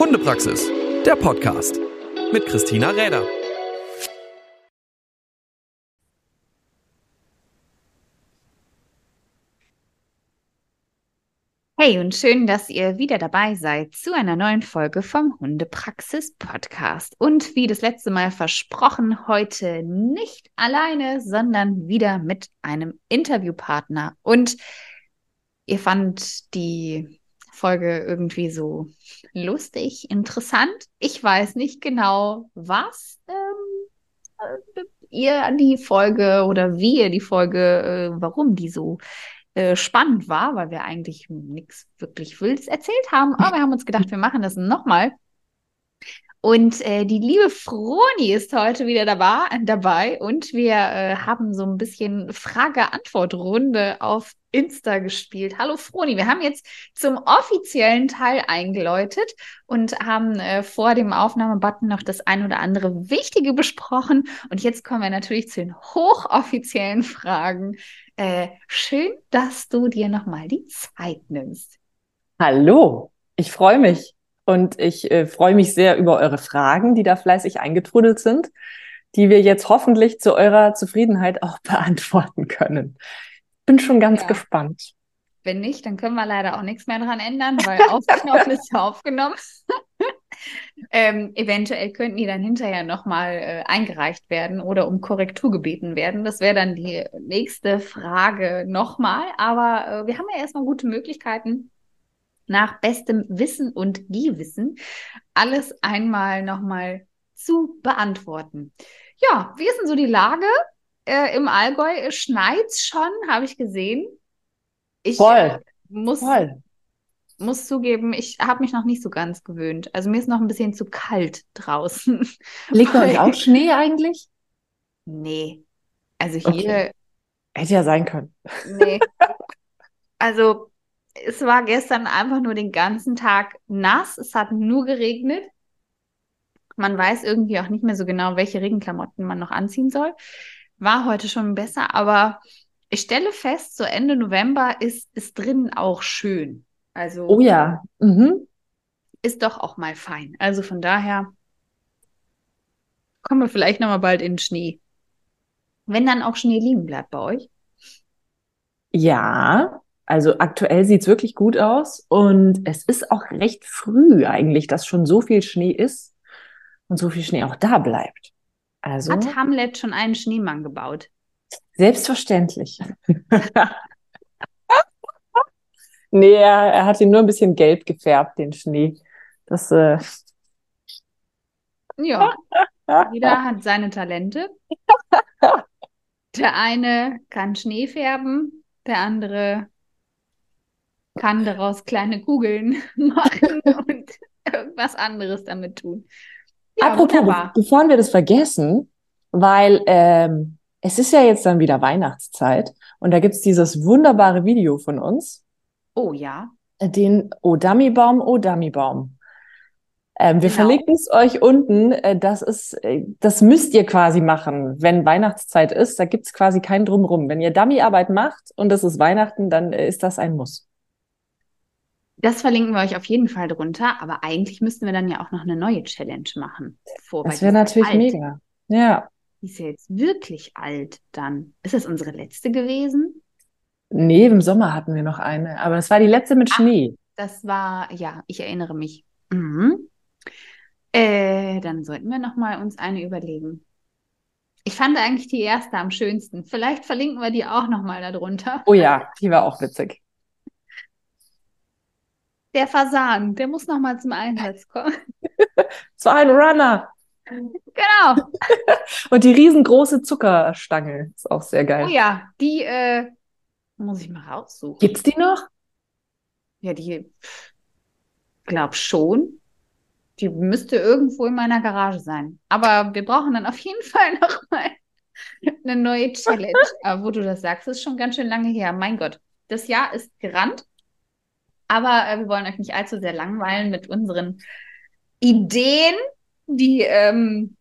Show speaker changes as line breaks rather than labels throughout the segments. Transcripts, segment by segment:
Hundepraxis, der Podcast mit Christina Räder.
Hey und schön, dass ihr wieder dabei seid zu einer neuen Folge vom Hundepraxis Podcast. Und wie das letzte Mal versprochen, heute nicht alleine, sondern wieder mit einem Interviewpartner. Und ihr fand die Folge irgendwie so lustig, interessant. Ich weiß nicht genau, was ähm, äh, ihr an die Folge oder wie ihr die Folge, äh, warum die so äh, spannend war, weil wir eigentlich nichts wirklich Wildes erzählt haben. Aber wir haben uns gedacht, wir machen das nochmal. Und äh, die liebe Froni ist heute wieder dabei, dabei und wir äh, haben so ein bisschen Frage-Antwort-Runde auf Insta gespielt. Hallo Froni, wir haben jetzt zum offiziellen Teil eingeläutet und haben äh, vor dem Aufnahmebutton noch das ein oder andere Wichtige besprochen. Und jetzt kommen wir natürlich zu den hochoffiziellen Fragen. Äh, schön, dass du dir nochmal die Zeit nimmst.
Hallo, ich freue mich. Und ich äh, freue mich sehr über eure Fragen, die da fleißig eingetrudelt sind, die wir jetzt hoffentlich zu eurer Zufriedenheit auch beantworten können. Bin schon ganz ja. gespannt.
Wenn nicht, dann können wir leider auch nichts mehr dran ändern, weil aufgenommen ist ja aufgenommen. ähm, eventuell könnten die dann hinterher nochmal äh, eingereicht werden oder um Korrektur gebeten werden. Das wäre dann die nächste Frage nochmal. Aber äh, wir haben ja erstmal gute Möglichkeiten, nach bestem Wissen und Gewissen alles einmal nochmal zu beantworten. Ja, wie ist denn so die Lage? Äh, Im Allgäu schneit schon, habe ich gesehen. Ich
Voll. Äh,
muss,
Voll.
muss zugeben, ich habe mich noch nicht so ganz gewöhnt. Also mir ist noch ein bisschen zu kalt draußen.
Liegt bei euch auch Schnee eigentlich?
Nee. Also hier. Okay.
Hätte ja sein können.
Nee. Also es war gestern einfach nur den ganzen Tag nass. Es hat nur geregnet. Man weiß irgendwie auch nicht mehr so genau, welche Regenklamotten man noch anziehen soll. War heute schon besser, aber ich stelle fest, so Ende November ist, ist drinnen auch schön. Also.
Oh ja. Mhm.
Ist doch auch mal fein. Also von daher kommen wir vielleicht nochmal bald in den Schnee. Wenn dann auch Schnee liegen bleibt bei euch.
Ja, also aktuell sieht es wirklich gut aus und es ist auch recht früh eigentlich, dass schon so viel Schnee ist und so viel Schnee auch da bleibt. Also,
Hat Hamlet schon einen Schneemann gebaut?
Selbstverständlich. nee, er, er, hat ihn nur ein bisschen gelb gefärbt, den Schnee. Das, äh...
Ja, jeder hat seine Talente. Der eine kann Schnee färben, der andere kann daraus kleine Kugeln machen und irgendwas anderes damit tun.
Ja, Apropos, wunderbar. bevor wir das vergessen, weil ähm, es ist ja jetzt dann wieder Weihnachtszeit und da gibt es dieses wunderbare Video von uns.
Oh ja.
Den Oh Dummybaum, Oh Dummybaum. Ähm, wir genau. verlinken es euch unten. Äh, das ist, äh, das müsst ihr quasi machen, wenn Weihnachtszeit ist. Da gibt es quasi kein Drumrum. Wenn ihr Dummyarbeit macht und es ist Weihnachten, dann äh, ist das ein Muss.
Das verlinken wir euch auf jeden Fall drunter, aber eigentlich müssten wir dann ja auch noch eine neue Challenge machen.
Vor, das wäre natürlich alt. mega. Ja.
Die ist ja jetzt wirklich alt dann. Ist das unsere letzte gewesen?
Nee, im Sommer hatten wir noch eine, aber das war die letzte mit Ach, Schnee.
Das war, ja, ich erinnere mich. Mhm. Äh, dann sollten wir noch mal uns eine überlegen. Ich fand eigentlich die erste am schönsten. Vielleicht verlinken wir die auch noch mal darunter.
Oh ja, die war auch witzig.
Der Fasan, der muss noch mal zum Einsatz kommen.
so ein Runner.
Genau.
Und die riesengroße Zuckerstange ist auch sehr geil.
Oh ja, die äh, muss ich mal raussuchen.
Gibt's die noch?
Ja, die glaub schon. Die müsste irgendwo in meiner Garage sein. Aber wir brauchen dann auf jeden Fall noch mal eine neue Challenge. Aber wo du das sagst, ist schon ganz schön lange her. Mein Gott, das Jahr ist gerannt. Aber äh, wir wollen euch nicht allzu sehr langweilen mit unseren Ideen, die ähm,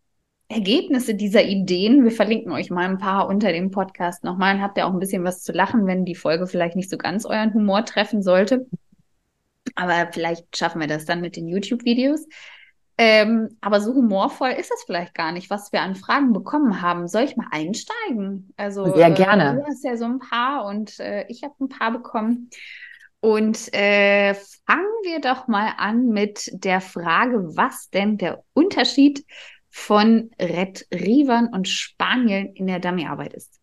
Ergebnisse dieser Ideen. Wir verlinken euch mal ein paar unter dem Podcast nochmal und habt ihr auch ein bisschen was zu lachen, wenn die Folge vielleicht nicht so ganz euren Humor treffen sollte. Aber vielleicht schaffen wir das dann mit den YouTube-Videos. Ähm, aber so humorvoll ist es vielleicht gar nicht, was wir an Fragen bekommen haben. Soll ich mal einsteigen?
Also sehr gerne.
Äh, du hast ja so ein paar und äh, ich habe ein paar bekommen. Und äh, fangen wir doch mal an mit der Frage, was denn der Unterschied von Retrievern und Spanieln in der Dummyarbeit ist.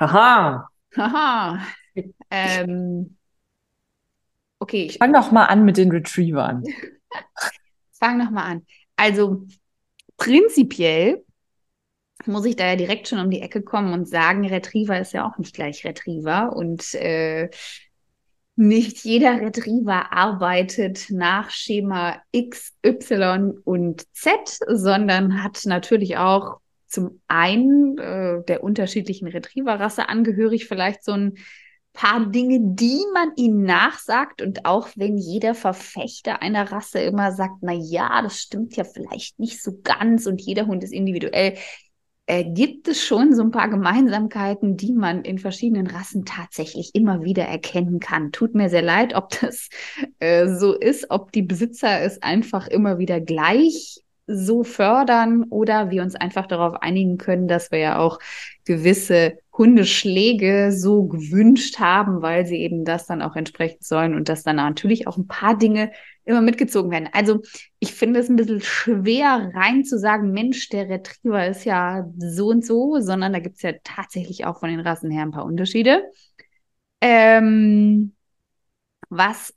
Aha.
Aha. ähm, okay.
Ich fang doch mal an mit den Retrievern.
Fang noch mal an. Also prinzipiell muss ich da ja direkt schon um die Ecke kommen und sagen, Retriever ist ja auch nicht gleich Retriever und äh, nicht jeder Retriever arbeitet nach Schema X, Y und Z, sondern hat natürlich auch zum einen äh, der unterschiedlichen Retrieverrasse angehörig vielleicht so ein paar Dinge, die man ihnen nachsagt. Und auch wenn jeder Verfechter einer Rasse immer sagt, na ja, das stimmt ja vielleicht nicht so ganz und jeder Hund ist individuell, äh, gibt es schon so ein paar Gemeinsamkeiten, die man in verschiedenen Rassen tatsächlich immer wieder erkennen kann. Tut mir sehr leid, ob das äh, so ist, ob die Besitzer es einfach immer wieder gleich so fördern oder wir uns einfach darauf einigen können, dass wir ja auch gewisse Hundeschläge so gewünscht haben, weil sie eben das dann auch entsprechen sollen und dass dann natürlich auch ein paar Dinge immer mitgezogen werden. Also ich finde es ein bisschen schwer rein zu sagen, Mensch, der Retriever ist ja so und so, sondern da gibt es ja tatsächlich auch von den Rassen her ein paar Unterschiede. Ähm, was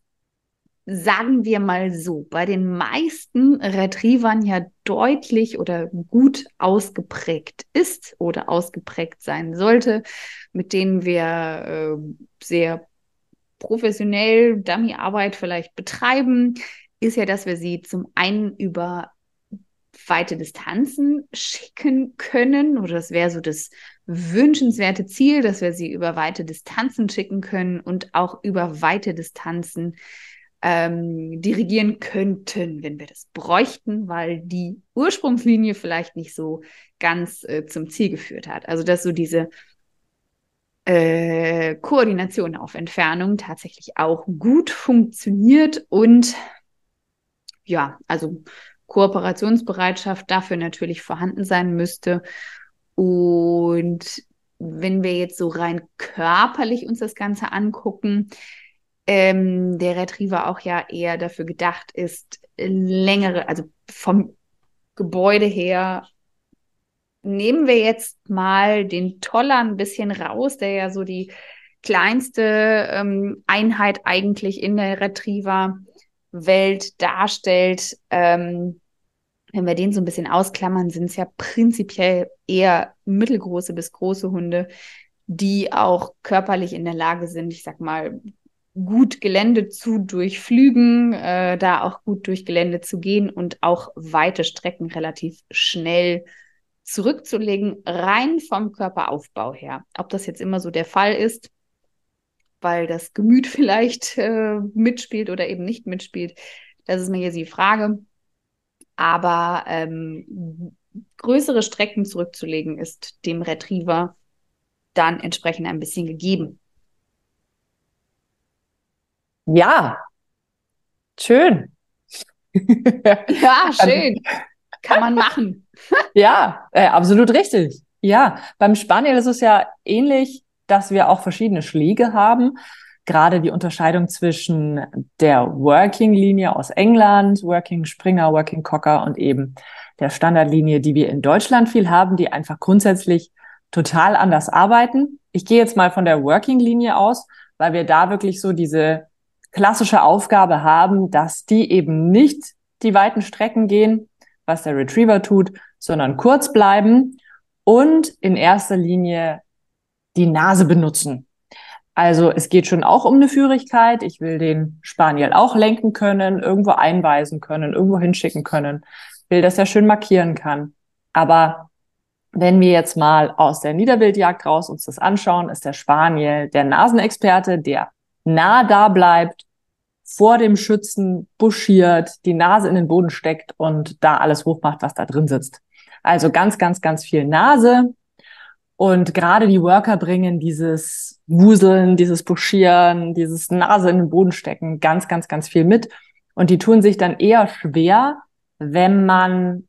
sagen wir mal so, bei den meisten Retrievern ja deutlich oder gut ausgeprägt ist oder ausgeprägt sein sollte, mit denen wir äh, sehr professionell Dummyarbeit vielleicht betreiben, ist ja, dass wir sie zum einen über weite Distanzen schicken können, oder das wäre so das wünschenswerte Ziel, dass wir sie über weite Distanzen schicken können und auch über weite Distanzen ähm, dirigieren könnten, wenn wir das bräuchten, weil die Ursprungslinie vielleicht nicht so ganz äh, zum Ziel geführt hat. Also dass so diese äh, Koordination auf Entfernung tatsächlich auch gut funktioniert und ja, also Kooperationsbereitschaft dafür natürlich vorhanden sein müsste. Und wenn wir jetzt so rein körperlich uns das Ganze angucken, ähm, der Retriever auch ja eher dafür gedacht ist, längere, also vom Gebäude her nehmen wir jetzt mal den Toller ein bisschen raus, der ja so die kleinste ähm, Einheit eigentlich in der Retriever-Welt darstellt. Ähm, wenn wir den so ein bisschen ausklammern, sind es ja prinzipiell eher mittelgroße bis große Hunde, die auch körperlich in der Lage sind, ich sag mal, gut Gelände zu durchflügen, äh, da auch gut durch Gelände zu gehen und auch weite Strecken relativ schnell zurückzulegen, rein vom Körperaufbau her. Ob das jetzt immer so der Fall ist, weil das Gemüt vielleicht äh, mitspielt oder eben nicht mitspielt, das ist mir jetzt die Frage. Aber ähm, größere Strecken zurückzulegen ist dem Retriever dann entsprechend ein bisschen gegeben.
Ja, schön.
ja, schön. Kann man machen.
ja, äh, absolut richtig. Ja, beim Spaniel ist es ja ähnlich, dass wir auch verschiedene Schläge haben. Gerade die Unterscheidung zwischen der Working-Linie aus England, Working Springer, Working Cocker und eben der Standardlinie, die wir in Deutschland viel haben, die einfach grundsätzlich total anders arbeiten. Ich gehe jetzt mal von der Working-Linie aus, weil wir da wirklich so diese klassische Aufgabe haben, dass die eben nicht die weiten Strecken gehen, was der Retriever tut, sondern kurz bleiben und in erster Linie die Nase benutzen. Also es geht schon auch um eine Führigkeit. Ich will den Spaniel auch lenken können, irgendwo einweisen können, irgendwo hinschicken können, will, dass er schön markieren kann. Aber wenn wir jetzt mal aus der Niederwildjagd raus uns das anschauen, ist der Spaniel der Nasenexperte, der nah da bleibt, vor dem Schützen buschiert, die Nase in den Boden steckt und da alles hochmacht, was da drin sitzt. Also ganz, ganz, ganz viel Nase. Und gerade die Worker bringen dieses Wuseln, dieses Buschieren, dieses Nase in den Boden stecken ganz, ganz, ganz viel mit. Und die tun sich dann eher schwer, wenn man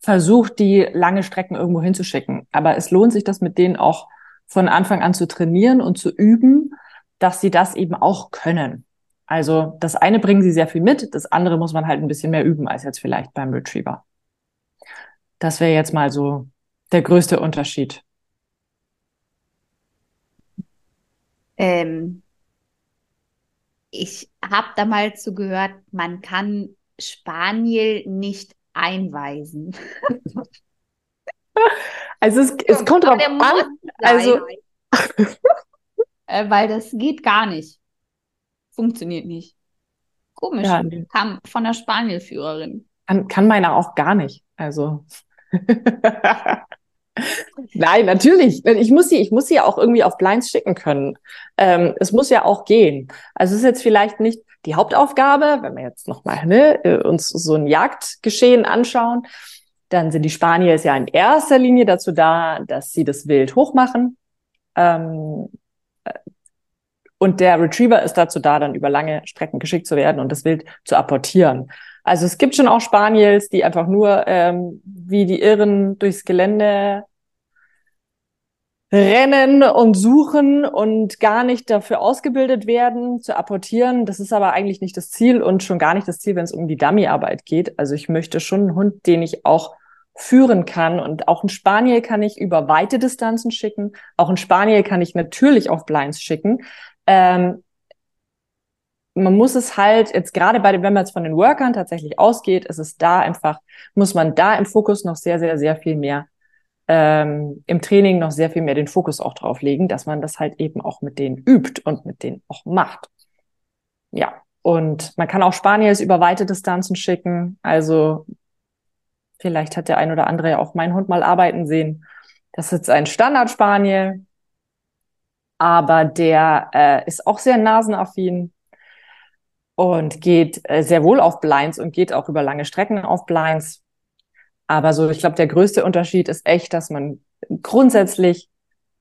versucht, die lange Strecken irgendwo hinzuschicken. Aber es lohnt sich, das mit denen auch von Anfang an zu trainieren und zu üben, dass sie das eben auch können. Also das eine bringen sie sehr viel mit, das andere muss man halt ein bisschen mehr üben als jetzt vielleicht beim Retriever. Das wäre jetzt mal so der größte Unterschied?
Ähm, ich habe da mal zugehört, man kann Spaniel nicht einweisen.
Also es, es kommt drauf an. Also
äh, weil das geht gar nicht. Funktioniert nicht. Komisch. Ja. Kam von der Spanielführerin.
Kann, kann meiner auch gar nicht. Also. Nein, natürlich. Ich muss sie, ich muss sie auch irgendwie auf Blinds schicken können. Ähm, es muss ja auch gehen. Also es ist jetzt vielleicht nicht die Hauptaufgabe, wenn wir jetzt nochmal ne, äh, uns so ein Jagdgeschehen anschauen, dann sind die Spanier ja in erster Linie dazu da, dass sie das Wild hochmachen. Ähm, äh, und der Retriever ist dazu da, dann über lange Strecken geschickt zu werden und das Wild zu apportieren. Also es gibt schon auch Spaniels, die einfach nur ähm, wie die Irren durchs Gelände rennen und suchen und gar nicht dafür ausgebildet werden, zu apportieren. Das ist aber eigentlich nicht das Ziel und schon gar nicht das Ziel, wenn es um die Dummyarbeit geht. Also ich möchte schon einen Hund, den ich auch führen kann. Und auch ein Spaniel kann ich über weite Distanzen schicken. Auch ein Spaniel kann ich natürlich auf Blinds schicken. Ähm, man muss es halt jetzt gerade bei wenn man jetzt von den Workern tatsächlich ausgeht, ist es da einfach, muss man da im Fokus noch sehr, sehr, sehr viel mehr ähm, im Training noch sehr viel mehr den Fokus auch drauf legen, dass man das halt eben auch mit denen übt und mit denen auch macht. Ja, und man kann auch Spaniels über weite Distanzen schicken. Also vielleicht hat der ein oder andere ja auch meinen Hund mal arbeiten sehen. Das ist ein Standard-Spaniel, aber der äh, ist auch sehr nasenaffin und geht äh, sehr wohl auf Blinds und geht auch über lange Strecken auf Blinds. Aber so, ich glaube, der größte Unterschied ist echt, dass man grundsätzlich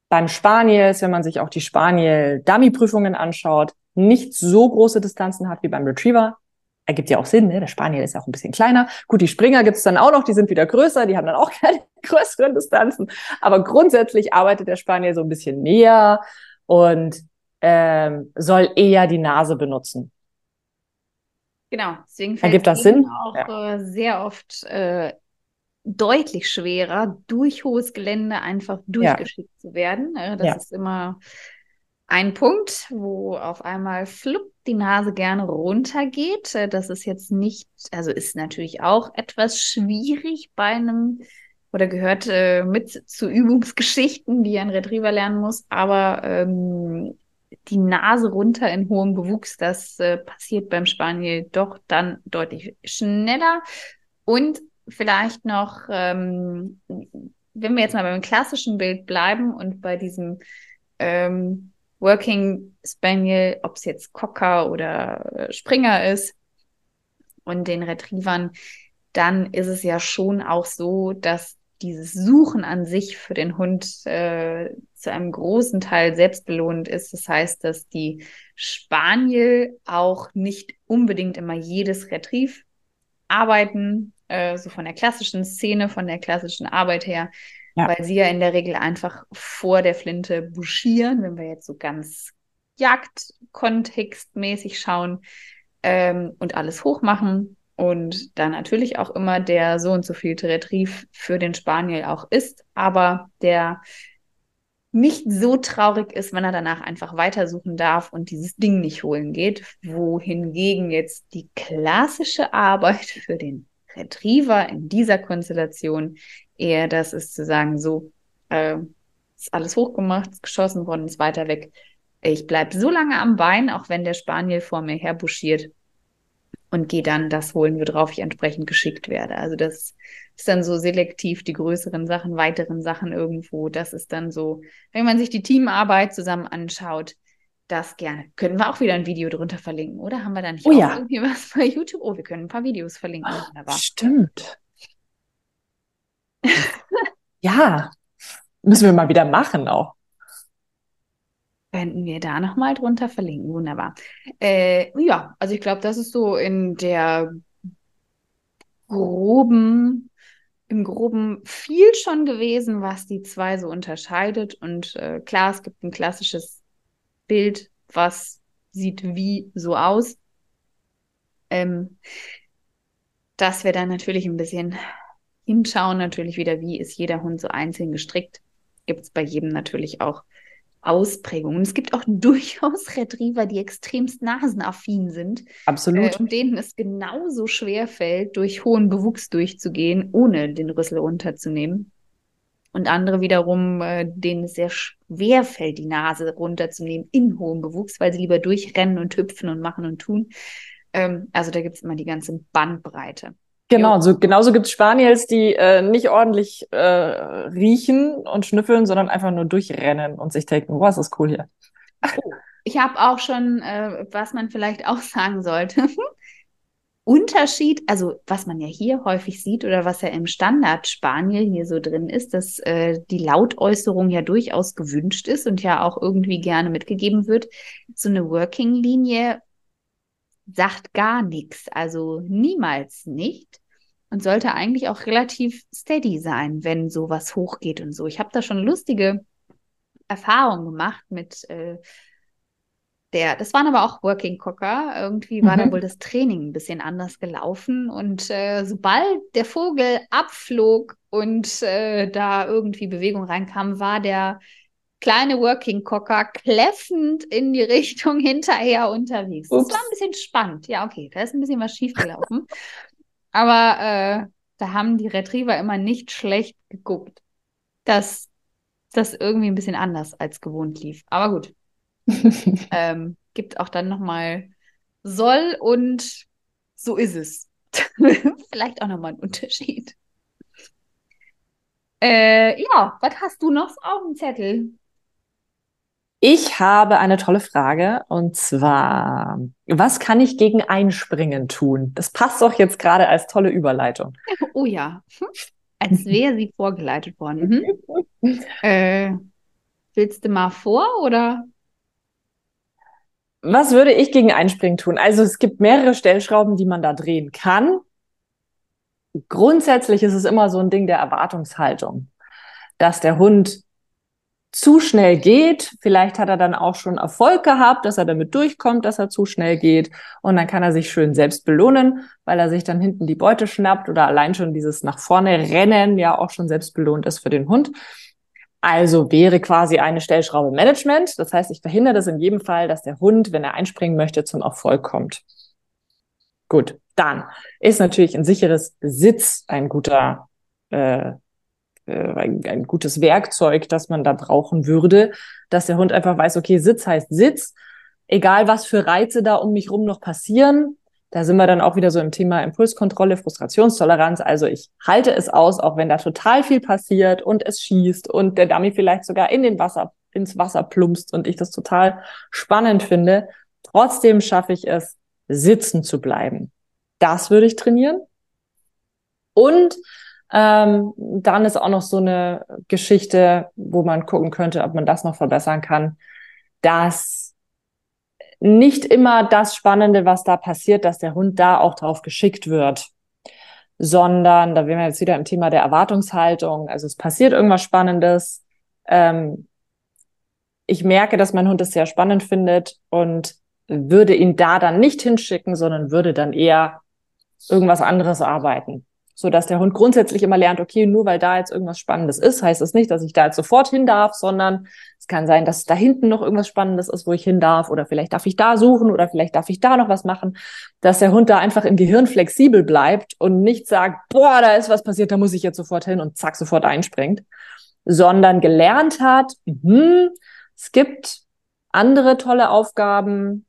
beim Spaniel, wenn man sich auch die Spaniel-Dummy-Prüfungen anschaut, nicht so große Distanzen hat wie beim Retriever. Ergibt ja auch Sinn, ne? Der Spaniel ist ja auch ein bisschen kleiner. Gut, die Springer gibt's dann auch noch, die sind wieder größer, die haben dann auch keine größeren Distanzen. Aber grundsätzlich arbeitet der Spaniel so ein bisschen näher und ähm, soll eher die Nase benutzen.
Genau, deswegen fällt
Ergibt das Sinn?
auch ja. Äh, sehr oft äh, deutlich schwerer, durch hohes Gelände einfach durchgeschickt ja. zu werden. Äh, das ja. ist immer ein Punkt, wo auf einmal flupp die Nase gerne runtergeht. Äh, das ist jetzt nicht, also ist natürlich auch etwas schwierig bei einem oder gehört äh, mit zu Übungsgeschichten, die ein Retriever lernen muss, aber ähm, die Nase runter in hohem Bewuchs, das äh, passiert beim Spaniel doch dann deutlich schneller. Und vielleicht noch, ähm, wenn wir jetzt mal beim klassischen Bild bleiben und bei diesem ähm, Working Spaniel, ob es jetzt Cocker oder äh, Springer ist und den Retrievern, dann ist es ja schon auch so, dass dieses Suchen an sich für den Hund äh, zu einem großen Teil selbstbelohnend ist. Das heißt, dass die Spaniel auch nicht unbedingt immer jedes Retrief arbeiten, äh, so von der klassischen Szene, von der klassischen Arbeit her, ja. weil sie ja in der Regel einfach vor der Flinte buschieren, wenn wir jetzt so ganz Jagdkontextmäßig schauen ähm, und alles hochmachen und dann natürlich auch immer der so und so vielte Retrief für den Spaniel auch ist, aber der nicht so traurig ist, wenn er danach einfach weitersuchen darf und dieses Ding nicht holen geht, wohingegen jetzt die klassische Arbeit für den Retriever in dieser Konstellation eher das ist zu sagen, so, äh, ist alles hochgemacht, ist geschossen worden, ist weiter weg. Ich bleibe so lange am Bein, auch wenn der Spaniel vor mir her buschiert, und gehe dann das holen, worauf ich entsprechend geschickt werde. Also das ist dann so selektiv die größeren Sachen, weiteren Sachen irgendwo. Das ist dann so, wenn man sich die Teamarbeit zusammen anschaut, das gerne. Können wir auch wieder ein Video drunter verlinken, oder? Haben wir da nicht
oh, ja.
irgendwie was bei YouTube? Oh, wir können ein paar Videos verlinken.
Wunderbar. Stimmt. Ja. Müssen wir mal wieder machen auch.
Könnten wir da nochmal drunter verlinken. Wunderbar. Äh, ja, also ich glaube, das ist so in der groben, im groben viel schon gewesen, was die zwei so unterscheidet. Und äh, klar, es gibt ein klassisches Bild, was sieht wie so aus. Ähm, dass wir dann natürlich ein bisschen hinschauen, natürlich wieder, wie ist jeder Hund so einzeln gestrickt. Gibt es bei jedem natürlich auch Ausprägungen. Es gibt auch durchaus Retriever, die extremst nasenaffin sind.
Absolut.
Äh, und denen es genauso schwer fällt, durch hohen Bewuchs durchzugehen, ohne den Rüssel runterzunehmen. Und andere wiederum, äh, denen es sehr schwer fällt, die Nase runterzunehmen in hohem Bewuchs, weil sie lieber durchrennen und hüpfen und machen und tun. Ähm, also da gibt es immer die ganze Bandbreite.
Genau, so, genauso gibt es Spaniels, die äh, nicht ordentlich äh, riechen und schnüffeln, sondern einfach nur durchrennen und sich denken, was ist cool hier.
Oh, ich habe auch schon, äh, was man vielleicht auch sagen sollte. Unterschied, also was man ja hier häufig sieht oder was ja im Standard Spaniel hier so drin ist, dass äh, die Lautäußerung ja durchaus gewünscht ist und ja auch irgendwie gerne mitgegeben wird. So eine Working-Linie sagt gar nichts, also niemals nicht und sollte eigentlich auch relativ steady sein, wenn sowas hochgeht und so. Ich habe da schon lustige Erfahrungen gemacht mit äh, der, das waren aber auch Working Cocker. Irgendwie war mhm. da wohl das Training ein bisschen anders gelaufen. Und äh, sobald der Vogel abflog und äh, da irgendwie Bewegung reinkam, war der kleine Working Cocker kläffend in die Richtung hinterher unterwegs. Ups. Das war ein bisschen spannend. Ja, okay, da ist ein bisschen was schiefgelaufen. Aber äh, da haben die Retriever immer nicht schlecht geguckt, dass das irgendwie ein bisschen anders als gewohnt lief. Aber gut. ähm, gibt auch dann nochmal soll und so ist es. Vielleicht auch nochmal ein Unterschied. Äh, ja, was hast du noch auf dem Zettel?
Ich habe eine tolle Frage und zwar, was kann ich gegen Einspringen tun? Das passt doch jetzt gerade als tolle Überleitung.
Oh ja, hm. als wäre sie vorgeleitet worden. Mhm. Äh, willst du mal vor oder?
Was würde ich gegen Einspringen tun? Also es gibt mehrere Stellschrauben, die man da drehen kann. Grundsätzlich ist es immer so ein Ding der Erwartungshaltung, dass der Hund zu schnell geht. Vielleicht hat er dann auch schon Erfolg gehabt, dass er damit durchkommt, dass er zu schnell geht. Und dann kann er sich schön selbst belohnen, weil er sich dann hinten die Beute schnappt oder allein schon dieses nach vorne rennen ja auch schon selbst belohnt ist für den Hund. Also wäre quasi eine Stellschraube Management. Das heißt, ich verhindere das in jedem Fall, dass der Hund, wenn er einspringen möchte, zum Erfolg kommt. Gut, dann ist natürlich ein sicheres Sitz ein guter äh, ein, ein gutes Werkzeug, das man da brauchen würde, dass der Hund einfach weiß, okay, Sitz heißt Sitz, egal was für Reize da um mich rum noch passieren. Da sind wir dann auch wieder so im Thema Impulskontrolle, Frustrationstoleranz. Also ich halte es aus, auch wenn da total viel passiert und es schießt und der Dummy vielleicht sogar in den Wasser, ins Wasser plumpst und ich das total spannend finde. Trotzdem schaffe ich es, sitzen zu bleiben. Das würde ich trainieren. Und ähm, dann ist auch noch so eine Geschichte, wo man gucken könnte, ob man das noch verbessern kann, dass nicht immer das Spannende, was da passiert, dass der Hund da auch drauf geschickt wird, sondern da wären wir jetzt wieder im Thema der Erwartungshaltung. Also es passiert irgendwas Spannendes. Ähm, ich merke, dass mein Hund es sehr spannend findet und würde ihn da dann nicht hinschicken, sondern würde dann eher irgendwas anderes arbeiten so dass der Hund grundsätzlich immer lernt, okay, nur weil da jetzt irgendwas Spannendes ist, heißt das nicht, dass ich da jetzt sofort hin darf, sondern es kann sein, dass da hinten noch irgendwas Spannendes ist, wo ich hin darf oder vielleicht darf ich da suchen oder vielleicht darf ich da noch was machen, dass der Hund da einfach im Gehirn flexibel bleibt und nicht sagt, boah, da ist was passiert, da muss ich jetzt sofort hin und zack, sofort einspringt, sondern gelernt hat, mh, es gibt andere tolle Aufgaben,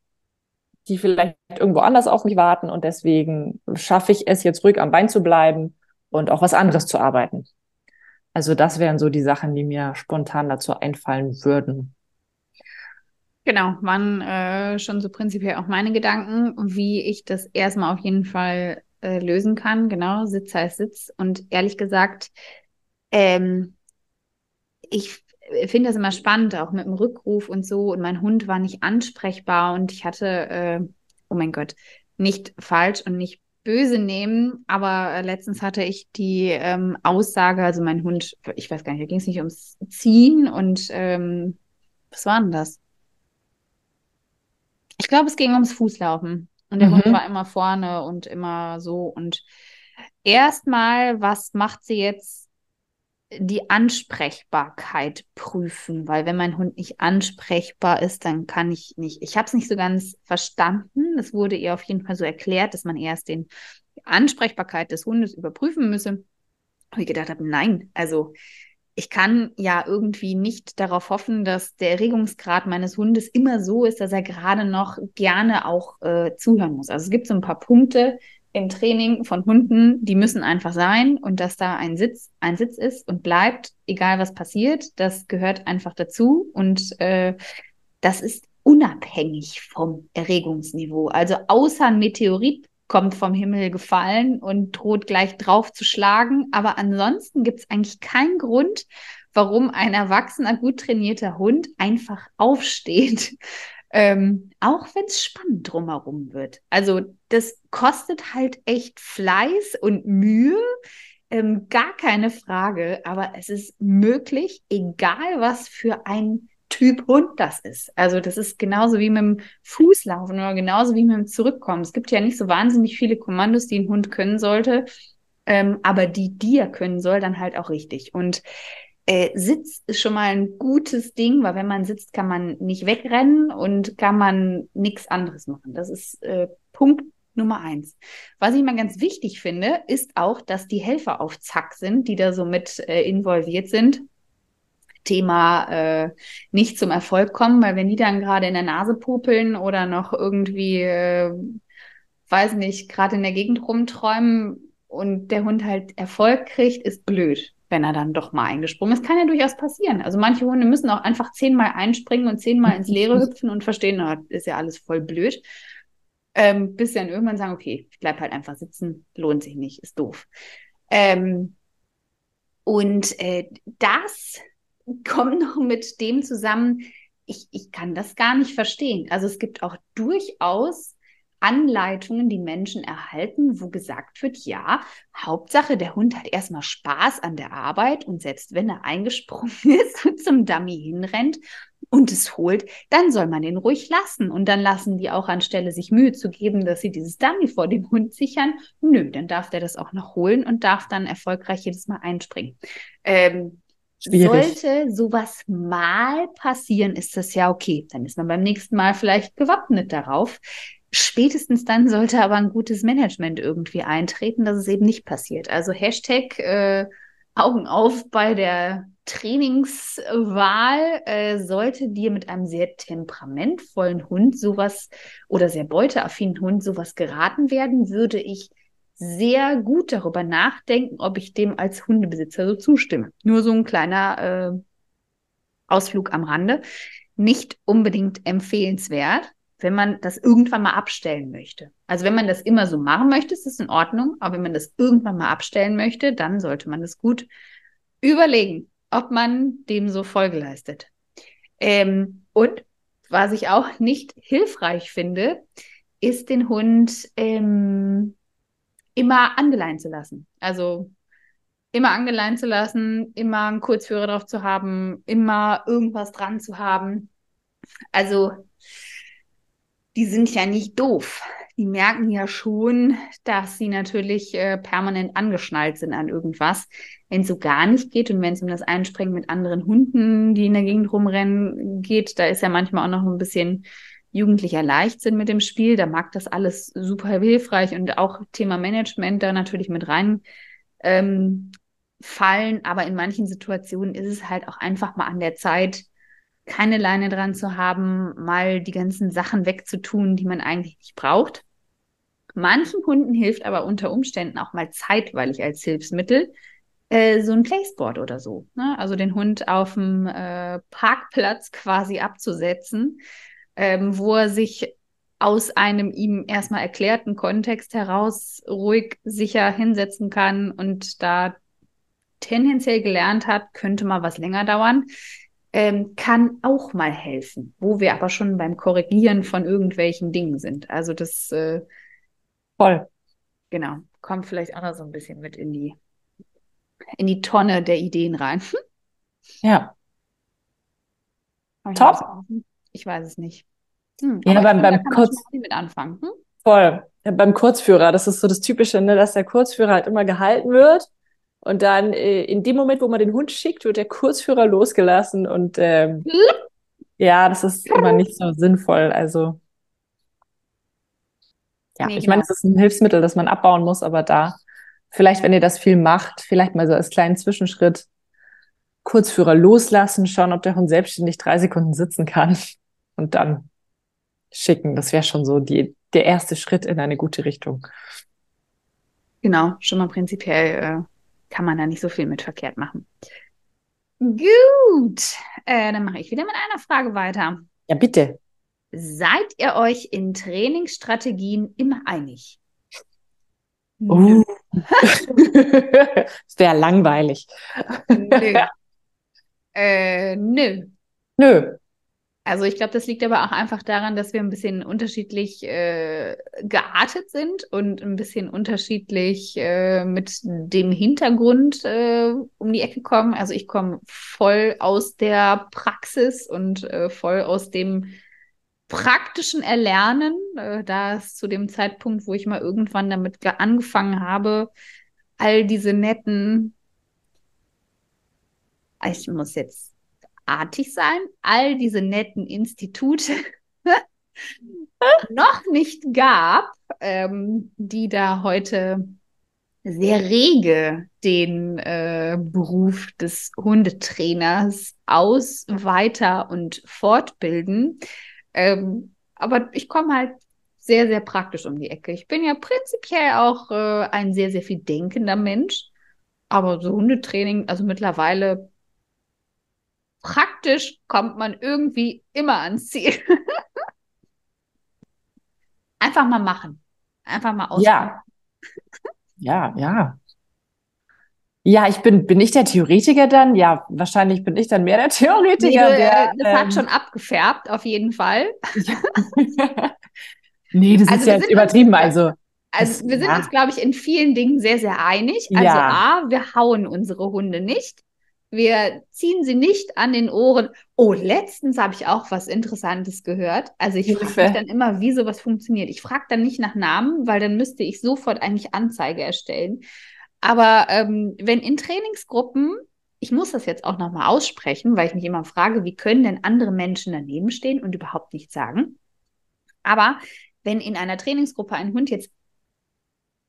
die vielleicht irgendwo anders auf mich warten und deswegen schaffe ich es jetzt ruhig am Bein zu bleiben und auch was anderes zu arbeiten. Also das wären so die Sachen, die mir spontan dazu einfallen würden.
Genau, waren äh, schon so prinzipiell auch meine Gedanken, wie ich das erstmal auf jeden Fall äh, lösen kann. Genau, Sitz heißt Sitz. Und ehrlich gesagt, ähm, ich finde das immer spannend, auch mit dem Rückruf und so. Und mein Hund war nicht ansprechbar und ich hatte, äh, oh mein Gott, nicht falsch und nicht böse nehmen, aber äh, letztens hatte ich die ähm, Aussage, also mein Hund, ich weiß gar nicht, da ging es nicht ums Ziehen und ähm, was war denn das? Ich glaube, es ging ums Fußlaufen. Und der mhm. Hund war immer vorne und immer so. Und erstmal, was macht sie jetzt? Die Ansprechbarkeit prüfen, weil wenn mein Hund nicht ansprechbar ist, dann kann ich nicht. Ich habe es nicht so ganz verstanden. Es wurde ihr auf jeden Fall so erklärt, dass man erst den, die Ansprechbarkeit des Hundes überprüfen müsse. Und ich gedacht habe, nein, also ich kann ja irgendwie nicht darauf hoffen, dass der Erregungsgrad meines Hundes immer so ist, dass er gerade noch gerne auch äh, zuhören muss. Also es gibt so ein paar Punkte im Training von Hunden, die müssen einfach sein und dass da ein Sitz, ein Sitz ist und bleibt, egal was passiert, das gehört einfach dazu und äh, das ist unabhängig vom Erregungsniveau. Also außer ein Meteorit kommt vom Himmel gefallen und droht gleich drauf zu schlagen. Aber ansonsten gibt es eigentlich keinen Grund, warum ein erwachsener, gut trainierter Hund einfach aufsteht. Ähm, auch wenn es spannend drumherum wird. Also das kostet halt echt Fleiß und Mühe, ähm, gar keine Frage, aber es ist möglich, egal was für ein Typ Hund das ist. Also das ist genauso wie mit dem Fußlaufen oder genauso wie mit dem Zurückkommen. Es gibt ja nicht so wahnsinnig viele Kommandos, die ein Hund können sollte, ähm, aber die, er können soll, dann halt auch richtig. Und äh, Sitz ist schon mal ein gutes Ding, weil wenn man sitzt, kann man nicht wegrennen und kann man nichts anderes machen. Das ist äh, Punkt Nummer eins. Was ich mal ganz wichtig finde, ist auch, dass die Helfer auf Zack sind, die da so mit äh, involviert sind. Thema äh, nicht zum Erfolg kommen, weil wenn die dann gerade in der Nase popeln oder noch irgendwie, äh, weiß nicht, gerade in der Gegend rumträumen und der Hund halt Erfolg kriegt, ist blöd, wenn er dann doch mal eingesprungen ist. Kann ja durchaus passieren. Also manche Hunde müssen auch einfach zehnmal einspringen und zehnmal ins Leere hüpfen und verstehen, na, ist ja alles voll blöd. Ähm, bis sie dann irgendwann sagen, okay, ich bleib halt einfach sitzen, lohnt sich nicht, ist doof. Ähm, und äh, das kommt noch mit dem zusammen, ich, ich kann das gar nicht verstehen. Also es gibt auch durchaus Anleitungen, die Menschen erhalten, wo gesagt wird, ja, Hauptsache, der Hund hat erstmal Spaß an der Arbeit und selbst wenn er eingesprungen ist und zum Dummy hinrennt und es holt, dann soll man den ruhig lassen. Und dann lassen die auch anstelle sich Mühe zu geben, dass sie dieses Dummy vor dem Hund sichern. Nö, dann darf der das auch noch holen und darf dann erfolgreich jedes Mal einspringen. Ähm, Schwierig. Sollte sowas mal passieren, ist das ja okay. Dann ist man beim nächsten Mal vielleicht gewappnet darauf. Spätestens dann sollte aber ein gutes Management irgendwie eintreten, dass es eben nicht passiert. Also Hashtag äh, Augen auf bei der Trainingswahl. Äh, sollte dir mit einem sehr temperamentvollen Hund sowas oder sehr beuteaffinen Hund sowas geraten werden, würde ich sehr gut darüber nachdenken, ob ich dem als Hundebesitzer so zustimme. Nur so ein kleiner äh, Ausflug am Rande. Nicht unbedingt empfehlenswert, wenn man das irgendwann mal abstellen möchte. Also wenn man das immer so machen möchte, ist das in Ordnung. Aber wenn man das irgendwann mal abstellen möchte, dann sollte man das gut überlegen, ob man dem so Folge leistet. Ähm, und was ich auch nicht hilfreich finde, ist den Hund ähm, immer angeleint zu lassen. Also immer angeleint zu lassen, immer einen Kurzführer drauf zu haben, immer irgendwas dran zu haben. Also die sind ja nicht doof. Die merken ja schon, dass sie natürlich äh, permanent angeschnallt sind an irgendwas. Wenn es so gar nicht geht und wenn es um das Einspringen mit anderen Hunden, die in der Gegend rumrennen, geht, da ist ja manchmal auch noch ein bisschen jugendlicher Leichtsinn mit dem Spiel. Da mag das alles super hilfreich und auch Thema Management da natürlich mit rein ähm, fallen. Aber in manchen Situationen ist es halt auch einfach mal an der Zeit, keine Leine dran zu haben, mal die ganzen Sachen wegzutun, die man eigentlich nicht braucht. Manchen Kunden hilft aber unter Umständen auch mal zeitweilig als Hilfsmittel äh, so ein Placeboard oder so. Ne? Also den Hund auf dem äh, Parkplatz quasi abzusetzen ähm, wo er sich aus einem ihm erstmal erklärten Kontext heraus ruhig sicher hinsetzen kann und da tendenziell gelernt hat, könnte mal was länger dauern, ähm, kann auch mal helfen, wo wir aber schon beim Korrigieren von irgendwelchen Dingen sind. Also das äh,
voll.
Genau, kommt vielleicht auch noch so ein bisschen mit in die in die Tonne der Ideen rein.
Ja.
Ich
Top.
ich weiß es nicht. Hm,
Ja, beim- beim Kurz-
mit anfangen. Hm?
Voll. Ja, Beim Kurzführer, das ist so das Typische, ne, dass der Kurzführer halt immer gehalten wird. Und dann äh, in dem Moment, wo man den Hund schickt, wird der Kurzführer losgelassen. Und ähm, ja, das ist immer nicht so sinnvoll. Also ja,
Nee,
ich meine, es ist ein Hilfsmittel, das man abbauen muss, aber da, vielleicht, wenn ihr das viel macht, vielleicht mal so als kleinen Zwischenschritt Kurzführer loslassen, schauen, ob der Hund selbstständig drei Sekunden sitzen kann und dann schicken. Das wäre schon so die, der erste Schritt in eine gute Richtung.
Genau, schon mal prinzipiell äh, kann man da nicht so viel mit verkehrt machen. Gut, äh, dann mache ich wieder mit einer Frage weiter.
Ja, bitte.
Seid ihr euch in Trainingsstrategien immer einig?
Uh. Das wäre langweilig.
Nö. Äh, nö.
Nö.
Also ich glaube, das liegt aber auch einfach daran, dass wir ein bisschen unterschiedlich äh, geartet sind und ein bisschen unterschiedlich äh, mit dem Hintergrund äh, um die Ecke kommen. Also ich komme voll aus der Praxis und äh, voll aus dem praktischen Erlernen. Äh, da ist zu dem Zeitpunkt, wo ich mal irgendwann damit ge- angefangen habe, all diese netten, ich muss jetzt artig sein, all diese netten Institute noch nicht gab, ähm, die da heute sehr rege den äh, Beruf des Hundetrainers aus, weiter und fortbilden. Ähm, aber ich komme halt sehr, sehr praktisch um die Ecke. Ich bin ja prinzipiell auch äh, ein sehr, sehr viel denkender Mensch. Aber so Hundetraining, also mittlerweile praktisch kommt man irgendwie immer ans Ziel. Einfach mal machen. Einfach mal ausprobieren.
Ja. Ja, ja. Ja, ich bin, bin ich der Theoretiker dann? Ja, wahrscheinlich bin ich dann mehr der Theoretiker,
Nee, du,
der,
äh, das
ähm,
hat schon abgefärbt, auf jeden Fall.
Nee, das
Also
ist ja jetzt übertrieben.
uns-
Also,
Also wir sind
ja.
uns, glaube ich, in vielen Dingen sehr, sehr einig. Also
Ja.
A, wir hauen unsere Hunde nicht. Wir ziehen sie nicht an den Ohren. Oh, letztens habe ich auch was Interessantes gehört. Also ich frage mich dann immer, wie sowas funktioniert. Ich frage dann nicht nach Namen, weil dann müsste ich sofort eigentlich Anzeige erstellen. Aber ähm, wenn in Trainingsgruppen, ich muss das jetzt auch nochmal aussprechen, weil ich mich immer frage, wie können denn andere Menschen daneben stehen und überhaupt nichts sagen? Aber wenn in einer Trainingsgruppe ein Hund jetzt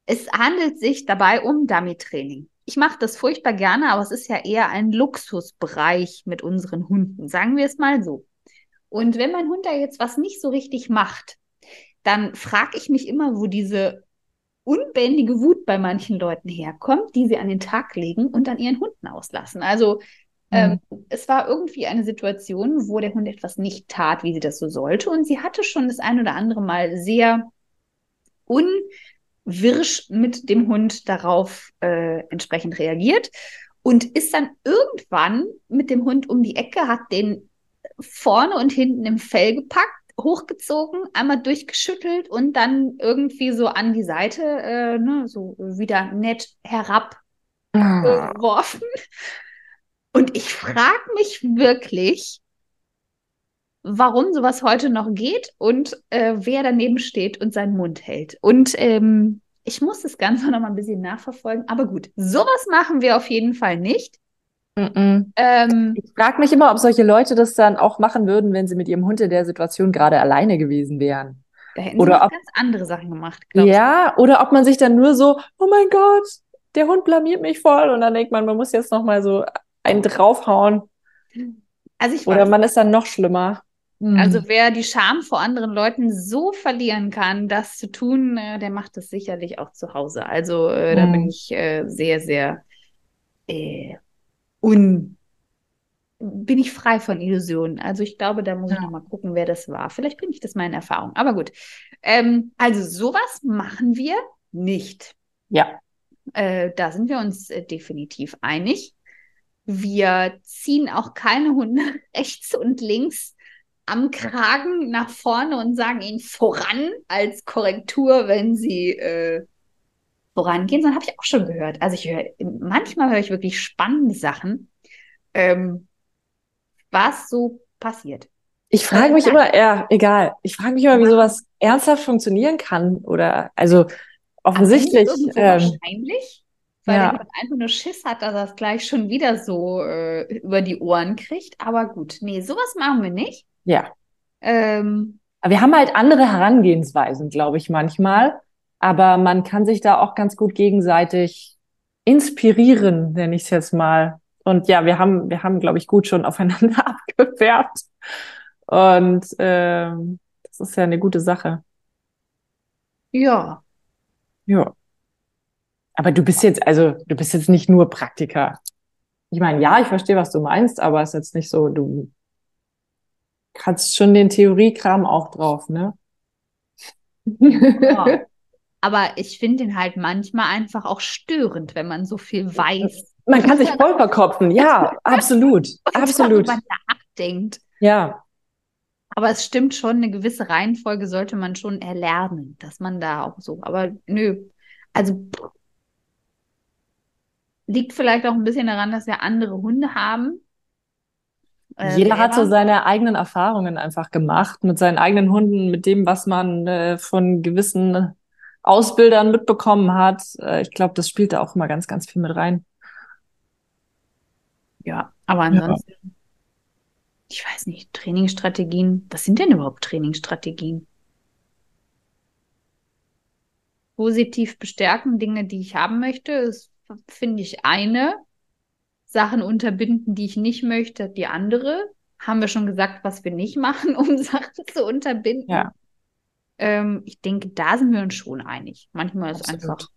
es handelt sich dabei um Dummy-Training. Ich mache das furchtbar gerne, aber es ist ja eher ein Luxusbereich mit unseren Hunden, sagen wir es mal so. Und wenn mein Hund da jetzt was nicht so richtig macht, dann frage ich mich immer, wo diese unbändige Wut bei manchen Leuten herkommt, die sie an den Tag legen und an ihren Hunden auslassen. Also ähm, es war irgendwie eine Situation, wo der Hund etwas nicht tat, wie sie das so sollte. Und sie hatte schon das ein oder andere Mal sehr unwirsch mit dem Hund darauf äh, entsprechend reagiert und ist dann irgendwann mit dem Hund um die Ecke, hat den vorne und hinten im Fell gepackt, hochgezogen, einmal durchgeschüttelt und dann irgendwie so an die Seite, äh, ne, so wieder nett herab
Ah.
Und ich frage mich wirklich, warum sowas heute noch geht und äh, wer daneben steht und seinen Mund hält. Und ähm, ich muss das Ganze noch mal ein bisschen nachverfolgen. Aber gut, sowas machen wir auf jeden Fall nicht. Ähm,
Ich frage mich immer, ob solche Leute das dann auch machen würden, wenn sie mit ihrem Hund in der Situation gerade alleine gewesen wären.
da hätten
Oder
sie
ob-
ganz andere Sachen gemacht,
Ja, oder ob man sich dann nur so, oh mein Gott, der Hund blamiert mich voll. Und dann denkt man, man muss jetzt noch mal so einen draufhauen.
Also ich
Oder
weiß
man ist dann noch schlimmer. Hm.
Also wer die Scham vor anderen Leuten so verlieren kann, das zu tun, äh, der macht das sicherlich auch zu Hause. Also äh, da bin
Mhm.
ich äh, sehr, sehr äh, un bin ich frei von Illusionen. Also ich glaube, da muss ich
Ja.
noch mal gucken, wer das war. Vielleicht bringe ich das mal in Erfahrung. Aber gut. Ähm, also sowas machen wir nicht.
ja,
äh, da sind wir uns äh, definitiv einig. Wir ziehen auch keine Hunde rechts und links am Kragen nach vorne und sagen ihnen voran als Korrektur, wenn sie äh, vorangehen, sondern habe ich auch schon gehört. Also ich höre, manchmal höre ich wirklich spannende Sachen, ähm, was so passiert.
Ich frage mich immer, ja, egal. Ich frage mich immer, wie sowas ernsthaft funktionieren kann. Oder also offensichtlich.
Also so ähm, wahrscheinlich, weil ja. er einfach nur Schiss hat, dass er es gleich schon wieder so äh, über die Ohren kriegt. Aber gut, nee, sowas machen wir nicht.
Ja. Ähm, wir haben halt andere Herangehensweisen, glaube ich, manchmal. Aber man kann sich da auch ganz gut gegenseitig inspirieren, nenne ich es jetzt mal. Und ja, wir haben, wir haben, glaube ich, gut schon aufeinander abgefärbt. Und ähm, das ist ja eine gute Sache.
Ja.
Ja. Aber du bist jetzt, also du bist jetzt nicht nur Praktiker. Ich meine, ja, ich verstehe, was du meinst, aber es ist jetzt nicht so, du kannst schon den Theoriekram auch drauf, ne?
Ja. Aber ich finde ihn halt manchmal einfach auch störend, wenn man so viel weiß.
Man kann sich voll verkopfen, ja, absolut, absolut.
Wenn man nachdenkt.
Ja.
Aber es stimmt schon, eine gewisse Reihenfolge sollte man schon erlernen, dass man da auch so, aber nö. Also liegt vielleicht auch ein bisschen daran, dass wir andere Hunde haben.
Äh, Jeder hat so seine eigenen Erfahrungen einfach gemacht mit seinen eigenen Hunden, mit dem, was man äh, von gewissen Ausbildern mitbekommen hat. Äh, ich glaube, das spielt da auch immer ganz, ganz viel mit rein.
Ja, aber ansonsten, ja. ich weiß nicht, Trainingsstrategien. Was sind denn überhaupt Trainingsstrategien? Positiv bestärken, Dinge, die ich haben möchte, ist, finde ich, eine. Sachen unterbinden, die ich nicht möchte, die andere. Haben wir schon gesagt, was wir nicht machen, um Sachen zu unterbinden?
Ja.
Ähm, ich denke, da sind wir uns schon einig. Manchmal ist Absolut. einfach.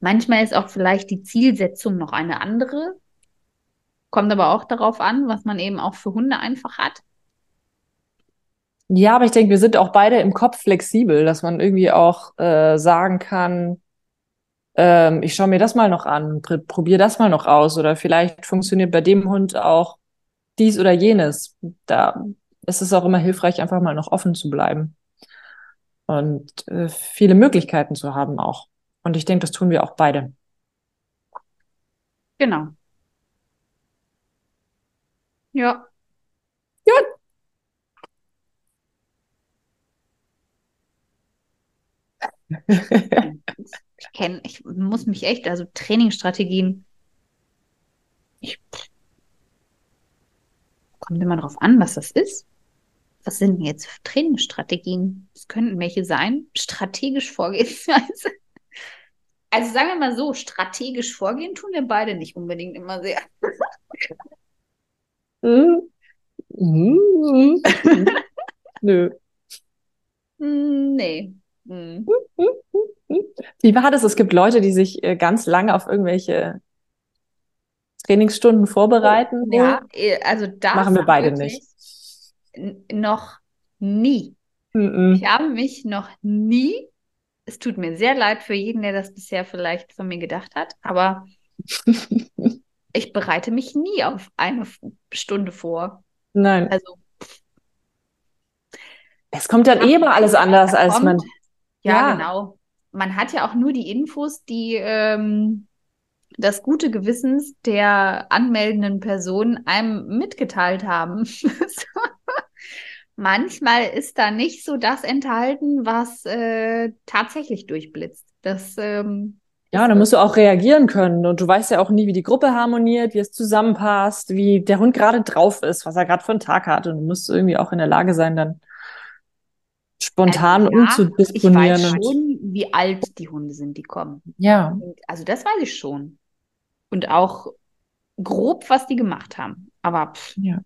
Manchmal ist auch vielleicht die Zielsetzung noch eine andere. Kommt aber auch darauf an, was man eben auch für Hunde einfach hat.
Ja, aber ich denke, wir sind auch beide im Kopf flexibel, dass man irgendwie auch äh, sagen kann, ähm, ich schaue mir das mal noch an, pr probiere das mal noch aus oder vielleicht funktioniert bei dem Hund auch dies oder jenes. Da ist es auch immer hilfreich, einfach mal noch offen zu bleiben und äh, viele Möglichkeiten zu haben auch. Und ich denke, das tun wir auch beide.
Genau. Ja.
Ja.
ich kenne, ich muss mich echt, also Trainingsstrategien, ich kommt immer darauf an, was das ist was sind denn jetzt Trainingsstrategien? Es könnten welche sein. Strategisch Vorgehensweise. Also sagen wir mal so, strategisch vorgehen tun wir beide nicht unbedingt immer sehr.
Mhm. Mhm. Nö.
Hm, nee. Hm.
Wie war das? Es gibt Leute, die sich äh, ganz lange auf irgendwelche Trainingsstunden vorbereiten.
Ja, äh, also das
machen wir beide nicht
noch nie. -mm. Ich habe mich noch nie, es tut mir sehr leid für jeden, der das bisher vielleicht von mir gedacht hat, aber ich bereite mich nie auf eine Stunde vor.
Nein.
Also
es kommt dann eh immer alles anders, als man.
Ja, ja, genau. Man hat ja auch nur die Infos, die ähm, das gute Gewissens der anmeldenden Person einem mitgeteilt haben. Manchmal ist da nicht so das enthalten, was äh, tatsächlich durchblitzt. Das ähm,
ja, da musst du auch reagieren können. Und du weißt ja auch nie, wie die Gruppe harmoniert, wie es zusammenpasst, wie der Hund gerade drauf ist, was er gerade für einen Tag hat. Und du musst irgendwie auch in der Lage sein, dann spontan also, ja, umzudisponieren.
Ich weiß schon, wie alt die Hunde sind, die kommen.
Ja.
Also das weiß ich schon und auch grob, was die gemacht haben. Aber pff,
ja.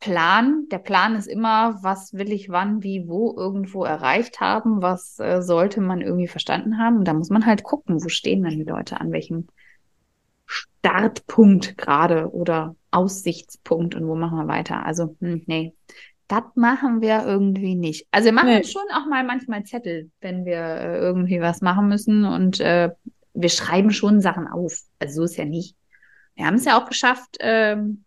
Plan, der Plan ist immer, was will ich wann, wie, wo irgendwo erreicht haben, was äh, sollte man irgendwie verstanden haben. Und da muss man halt gucken, wo stehen dann die Leute, an welchem Startpunkt gerade oder Aussichtspunkt und wo machen wir weiter. Also, hm, nee, das machen wir irgendwie nicht. Also wir machen
Nee.
schon auch mal manchmal Zettel, wenn wir äh, irgendwie was machen müssen und äh, wir schreiben schon Sachen auf. Also so ist ja nicht. Wir haben es ja auch geschafft, ähm,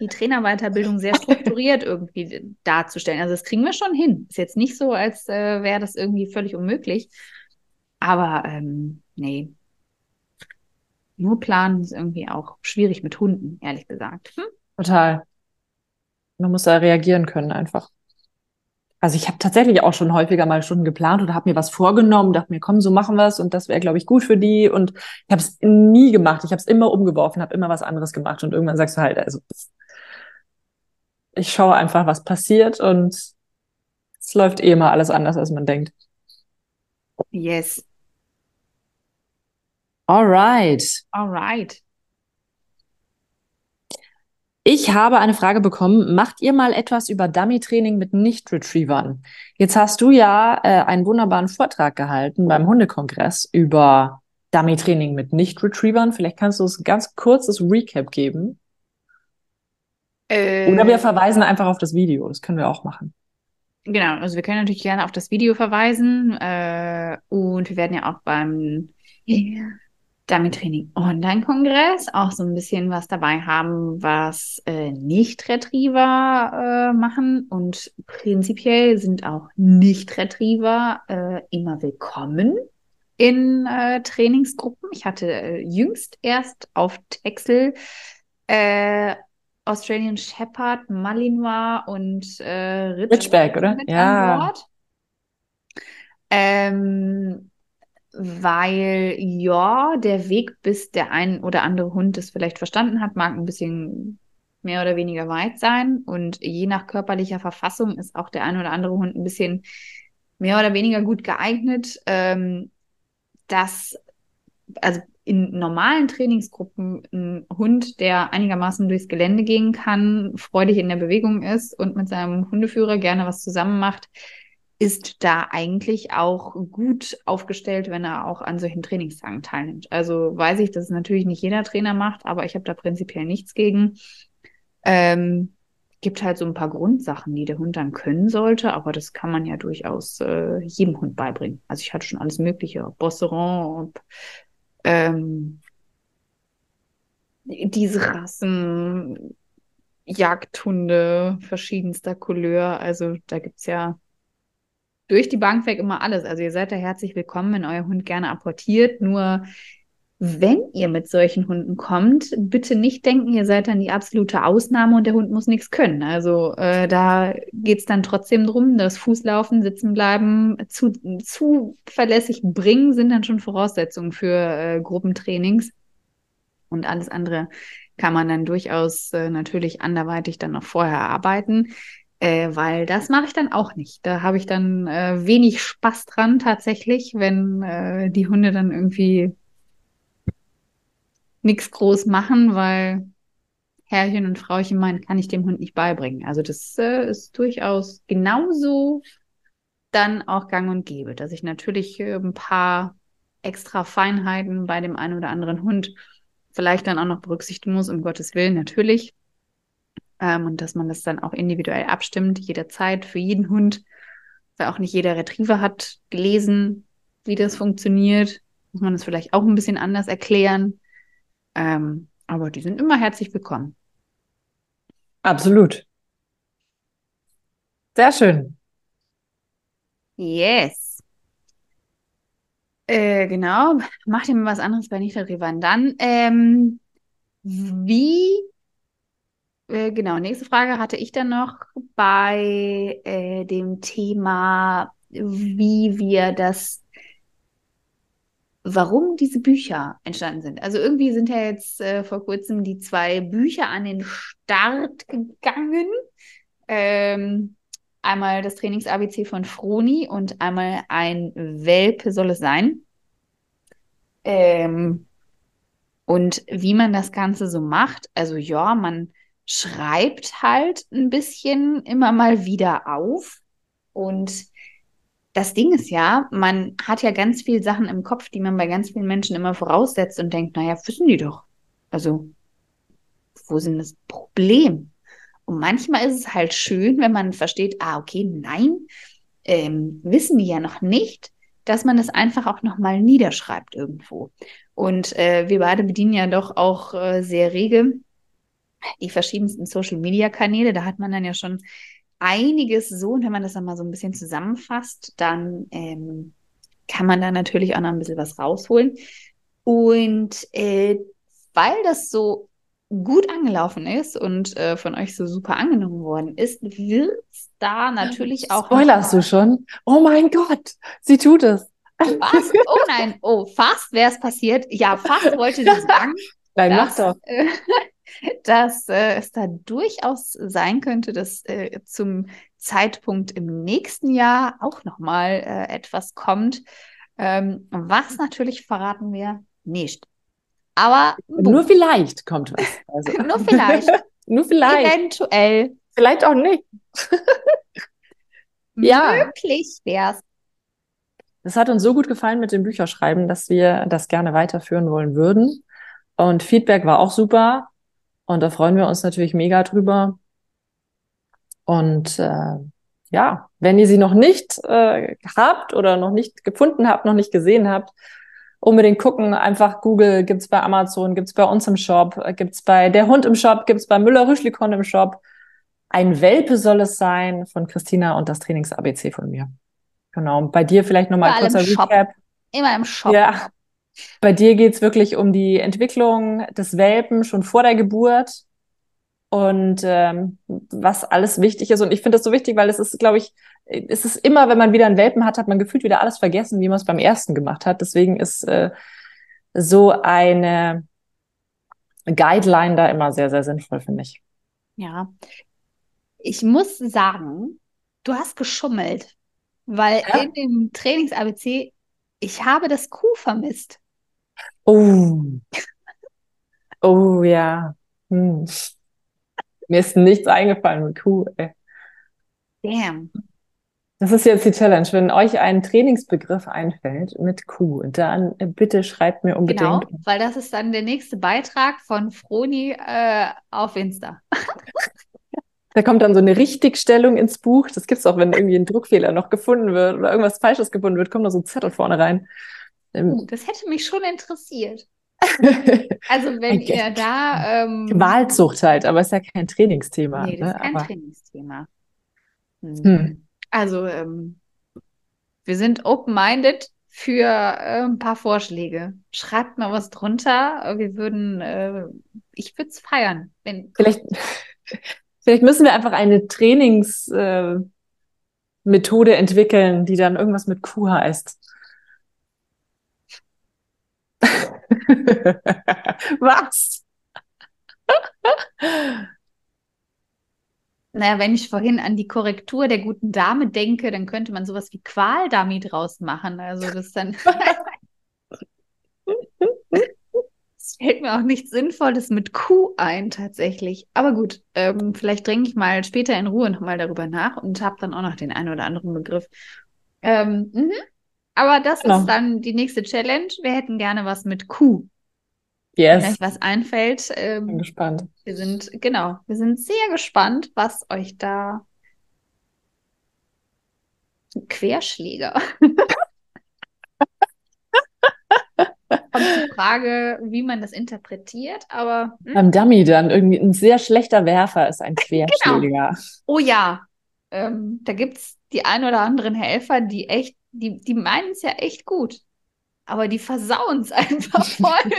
die Trainerweiterbildung sehr strukturiert irgendwie darzustellen. Also das kriegen wir schon hin. Ist jetzt nicht so, als äh, wäre das irgendwie völlig unmöglich. Aber ähm, nee. Nur planen ist irgendwie auch schwierig mit Hunden, ehrlich gesagt. Hm?
Total. Man muss da reagieren können einfach. Also ich habe tatsächlich auch schon häufiger mal Stunden geplant oder habe mir was vorgenommen, dachte mir, komm, so machen wir es und das wäre, glaube ich, gut für die. Und ich habe es nie gemacht. Ich habe es immer umgeworfen, habe immer was anderes gemacht und irgendwann sagst du halt, also ich schaue einfach, was passiert und es läuft eh immer alles anders, als man denkt.
Yes.
Alright.
Alright.
Ich habe eine Frage bekommen. Macht ihr mal etwas über Dummy-Training mit Nicht-Retrievern? Jetzt hast du ja äh, einen wunderbaren Vortrag gehalten beim Hundekongress über Dummy-Training mit Nicht-Retrievern. Vielleicht kannst du uns ein ganz kurzes Recap geben.
Äh,
Oder wir verweisen einfach auf das Video. Das können wir auch machen.
Genau, also wir können natürlich gerne auf das Video verweisen äh, und wir werden ja auch beim Dummy-Training Online-Kongress auch so ein bisschen was dabei haben, was äh, Nicht-Retriever äh, machen und prinzipiell sind auch Nicht-Retriever äh, immer willkommen in äh, Trainingsgruppen. Ich hatte äh, jüngst erst auf Texel äh, Australian Shepherd, Malinois und äh, Ritz-
Ridgeback, oder? Ja.
Ähm, weil ja, der Weg, bis der ein oder andere Hund es vielleicht verstanden hat, mag ein bisschen mehr oder weniger weit sein. Und je nach körperlicher Verfassung ist auch der ein oder andere Hund ein bisschen mehr oder weniger gut geeignet. Ähm, dass, also in normalen Trainingsgruppen ein Hund, der einigermaßen durchs Gelände gehen kann, freudig in der Bewegung ist und mit seinem Hundeführer gerne was zusammen macht, ist da eigentlich auch gut aufgestellt, wenn er auch an solchen Trainingstagen teilnimmt. Also weiß ich, dass es natürlich nicht jeder Trainer macht, aber ich habe da prinzipiell nichts gegen. Ähm, gibt halt so ein paar Grundsachen, die der Hund dann können sollte, aber das kann man ja durchaus äh, jedem Hund beibringen. Also ich hatte schon alles Mögliche, ob Bosseron, ob ähm, diese Rassen, Jagdhunde verschiedenster Couleur. Also da gibt's ja durch die Bank weg immer alles. Also ihr seid da herzlich willkommen, wenn euer Hund gerne apportiert. Nur wenn ihr mit solchen Hunden kommt, bitte nicht denken, ihr seid dann die absolute Ausnahme und der Hund muss nichts können. Also äh, da geht's dann trotzdem drum, das Fußlaufen, sitzen bleiben, zu, zuverlässig bringen sind dann schon Voraussetzungen für äh, Gruppentrainings. Und alles andere kann man dann durchaus äh, natürlich anderweitig dann noch vorher arbeiten. Äh, weil das mache ich dann auch nicht. Da habe ich dann äh, wenig Spaß dran tatsächlich, wenn äh, die Hunde dann irgendwie nichts groß machen, weil Herrchen und Frauchen meinen, kann ich dem Hund nicht beibringen. Also das äh, ist durchaus genauso dann auch gang und gäbe, dass ich natürlich äh, ein paar extra Feinheiten bei dem einen oder anderen Hund vielleicht dann auch noch berücksichtigen muss, um Gottes Willen, natürlich. Ähm, und dass man das dann auch individuell abstimmt, jederzeit für jeden Hund, weil auch nicht jeder Retriever hat gelesen, wie das funktioniert. Muss man das vielleicht auch ein bisschen anders erklären. Ähm, aber die sind immer herzlich willkommen.
Absolut. Sehr schön.
Yes. Äh, genau. Macht ihr mal was anderes bei Nicht-Retrievern. Dann, ähm, wie, äh, genau, nächste Frage hatte ich dann noch bei äh, dem Thema, wie wir das, warum diese Bücher entstanden sind. Also irgendwie sind ja jetzt äh, vor kurzem die zwei Bücher an den Start gegangen. Ähm, einmal das Trainings-ABC von Froni und einmal ein Welpe soll es sein. Ähm, und wie man das Ganze so macht, also ja, man schreibt halt ein bisschen immer mal wieder auf. Und das Ding ist ja, man hat ja ganz viele Sachen im Kopf, die man bei ganz vielen Menschen immer voraussetzt und denkt, naja, wissen die doch. Also, wo sind das Problem? Und manchmal ist es halt schön, wenn man versteht, ah, okay, nein, ähm, wissen die ja noch nicht, dass man es einfach auch nochmal niederschreibt irgendwo. Und äh, wir beide bedienen ja doch auch äh, sehr rege die verschiedensten Social-Media-Kanäle. Da hat man dann ja schon einiges so. Und wenn man das dann mal so ein bisschen zusammenfasst, dann ähm, kann man da natürlich auch noch ein bisschen was rausholen. Und äh, weil das so gut angelaufen ist und äh, von euch so super angenommen worden ist, wird es da natürlich auch.
Spoilerst du schon? Oh mein Gott, sie tut es.
Was? Oh nein, oh, fast wäre es passiert. Ja, fast wollte sie sagen.
Nein, mach doch.
Dass äh, es da durchaus sein könnte, dass äh, zum Zeitpunkt im nächsten Jahr auch nochmal äh, etwas kommt. Ähm, was natürlich verraten wir nicht. Aber
nur vielleicht kommt was.
Also. nur vielleicht.
nur vielleicht.
Eventuell.
Vielleicht auch nicht.
ja. Möglich wär's.
Es hat uns so gut gefallen mit dem Bücherschreiben, dass wir das gerne weiterführen wollen würden. Und Feedback war auch super. Und da freuen wir uns natürlich mega drüber. Und äh, ja, wenn ihr sie noch nicht äh, habt oder noch nicht gefunden habt, noch nicht gesehen habt, unbedingt gucken. Einfach Google gibt's bei Amazon, gibt's bei uns im Shop, äh, gibt's bei Der Hund im Shop, gibt's bei Müller-Rüschlikon im Shop. Ein Welpe soll es sein von Christina und das Trainings-ABC von mir. Genau. Bei dir vielleicht nochmal ein kurzer Recap.
Immer im Shop.
Ja. Bei dir geht's wirklich um die Entwicklung des Welpen schon vor der Geburt und ähm, was alles wichtig ist. Und ich finde das so wichtig, weil es ist, glaube ich, es ist immer, wenn man wieder einen Welpen hat, hat man gefühlt wieder alles vergessen, wie man es beim ersten gemacht hat. Deswegen ist äh, so eine Guideline da immer sehr, sehr sinnvoll, finde ich.
Ja. Ich muss sagen, du hast geschummelt, weil ja? in dem Trainings-ABC, ich habe das Kuh vermisst.
Oh. Oh ja. Hm. Mir ist nichts eingefallen mit Kuh. Ey.
Damn.
Das ist jetzt die Challenge. Wenn euch ein Trainingsbegriff einfällt mit Q, dann bitte schreibt mir unbedingt. Genau,
weil das ist dann der nächste Beitrag von Froni äh, auf Insta.
Da kommt dann so eine Richtigstellung ins Buch. Das gibt es auch, wenn irgendwie ein Druckfehler noch gefunden wird oder irgendwas Falsches gefunden wird, kommt da so ein Zettel vorne rein.
Ähm, das hätte mich schon interessiert. also wenn ihr da
ähm, Wahlzucht halt, aber ist ja kein Trainingsthema.
Nee, das ne? ist kein aber, Trainingsthema. Hm. Hm. Also, ähm, wir sind open-minded für äh, ein paar Vorschläge. Schreibt mal was drunter. Wir würden, äh, ich würde es feiern. Wenn
vielleicht, vielleicht müssen wir einfach eine Trainingsmethode äh, entwickeln, die dann irgendwas mit Q heißt. was?
Naja, wenn ich vorhin an die Korrektur der guten Dame denke, dann könnte man sowas wie Qualdami draus machen. Also das dann. Es fällt mir auch nichts Sinnvolles mit Q ein, tatsächlich. Aber gut, ähm, vielleicht denke ich mal später in Ruhe nochmal darüber nach und habe dann auch noch den einen oder anderen Begriff. Ähm, mhm. Aber das genau. ist dann die nächste Challenge. Wir hätten gerne was mit Q.
Yes.
Wenn euch was einfällt.
Ähm, Bin gespannt.
Wir sind, genau, wir sind sehr gespannt, was euch da Querschläger. Kommt die Frage, wie man das interpretiert, aber.
Hm? Beim Dummy dann irgendwie ein sehr schlechter Werfer ist ein genau. Querschläger. Genau.
Oh ja. Ähm, da gibt es die ein oder anderen Helfer, die echt, die, die meinen es ja echt gut. Aber die versauen es einfach voll.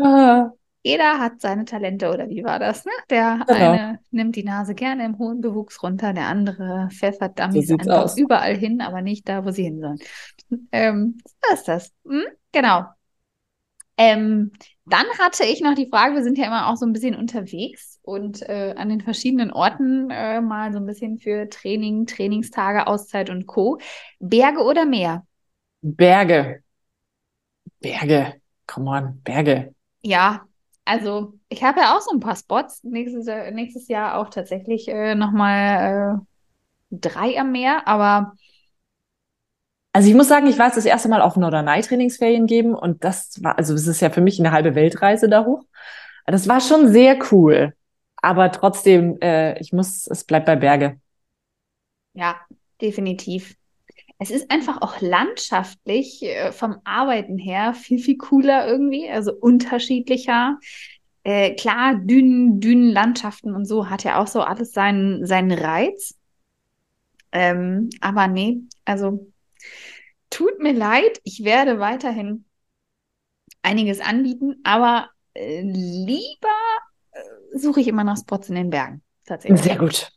ah. Jeder hat seine Talente, oder wie war das? Ne? Der genau. eine nimmt die Nase gerne im hohen Bewuchs runter, der andere pfeffert Dummies so einfach aus. überall hin, aber nicht da, wo sie hin sollen. Ähm, so ist das. Hm? Genau. Ähm, dann hatte ich noch die Frage, wir sind ja immer auch so ein bisschen unterwegs und äh, an den verschiedenen Orten äh, mal so ein bisschen für Training, Trainingstage, Auszeit und Co. Berge oder Meer?
Berge. Berge. Come on, Berge.
Ja, also ich habe ja auch so ein paar Spots. Nächstes, nächstes Jahr auch tatsächlich äh, nochmal äh, drei am Meer, aber.
Also ich muss sagen, ich war jetzt das erste Mal auf Norderney Trainingsferien geben und das war, also es ist ja für mich eine halbe Weltreise da hoch. Das war schon sehr cool. Aber trotzdem, äh, ich muss, es bleibt bei Berge.
Ja, definitiv. Es ist einfach auch landschaftlich äh, vom Arbeiten her viel, viel cooler irgendwie, also unterschiedlicher. Äh, klar, Dünen, Dünenlandschaften und so hat ja auch so alles seinen, seinen Reiz. Ähm, aber nee, also tut mir leid, ich werde weiterhin einiges anbieten, aber äh, lieber suche ich immer nach Spots in den Bergen. Tatsächlich.
Sehr gut.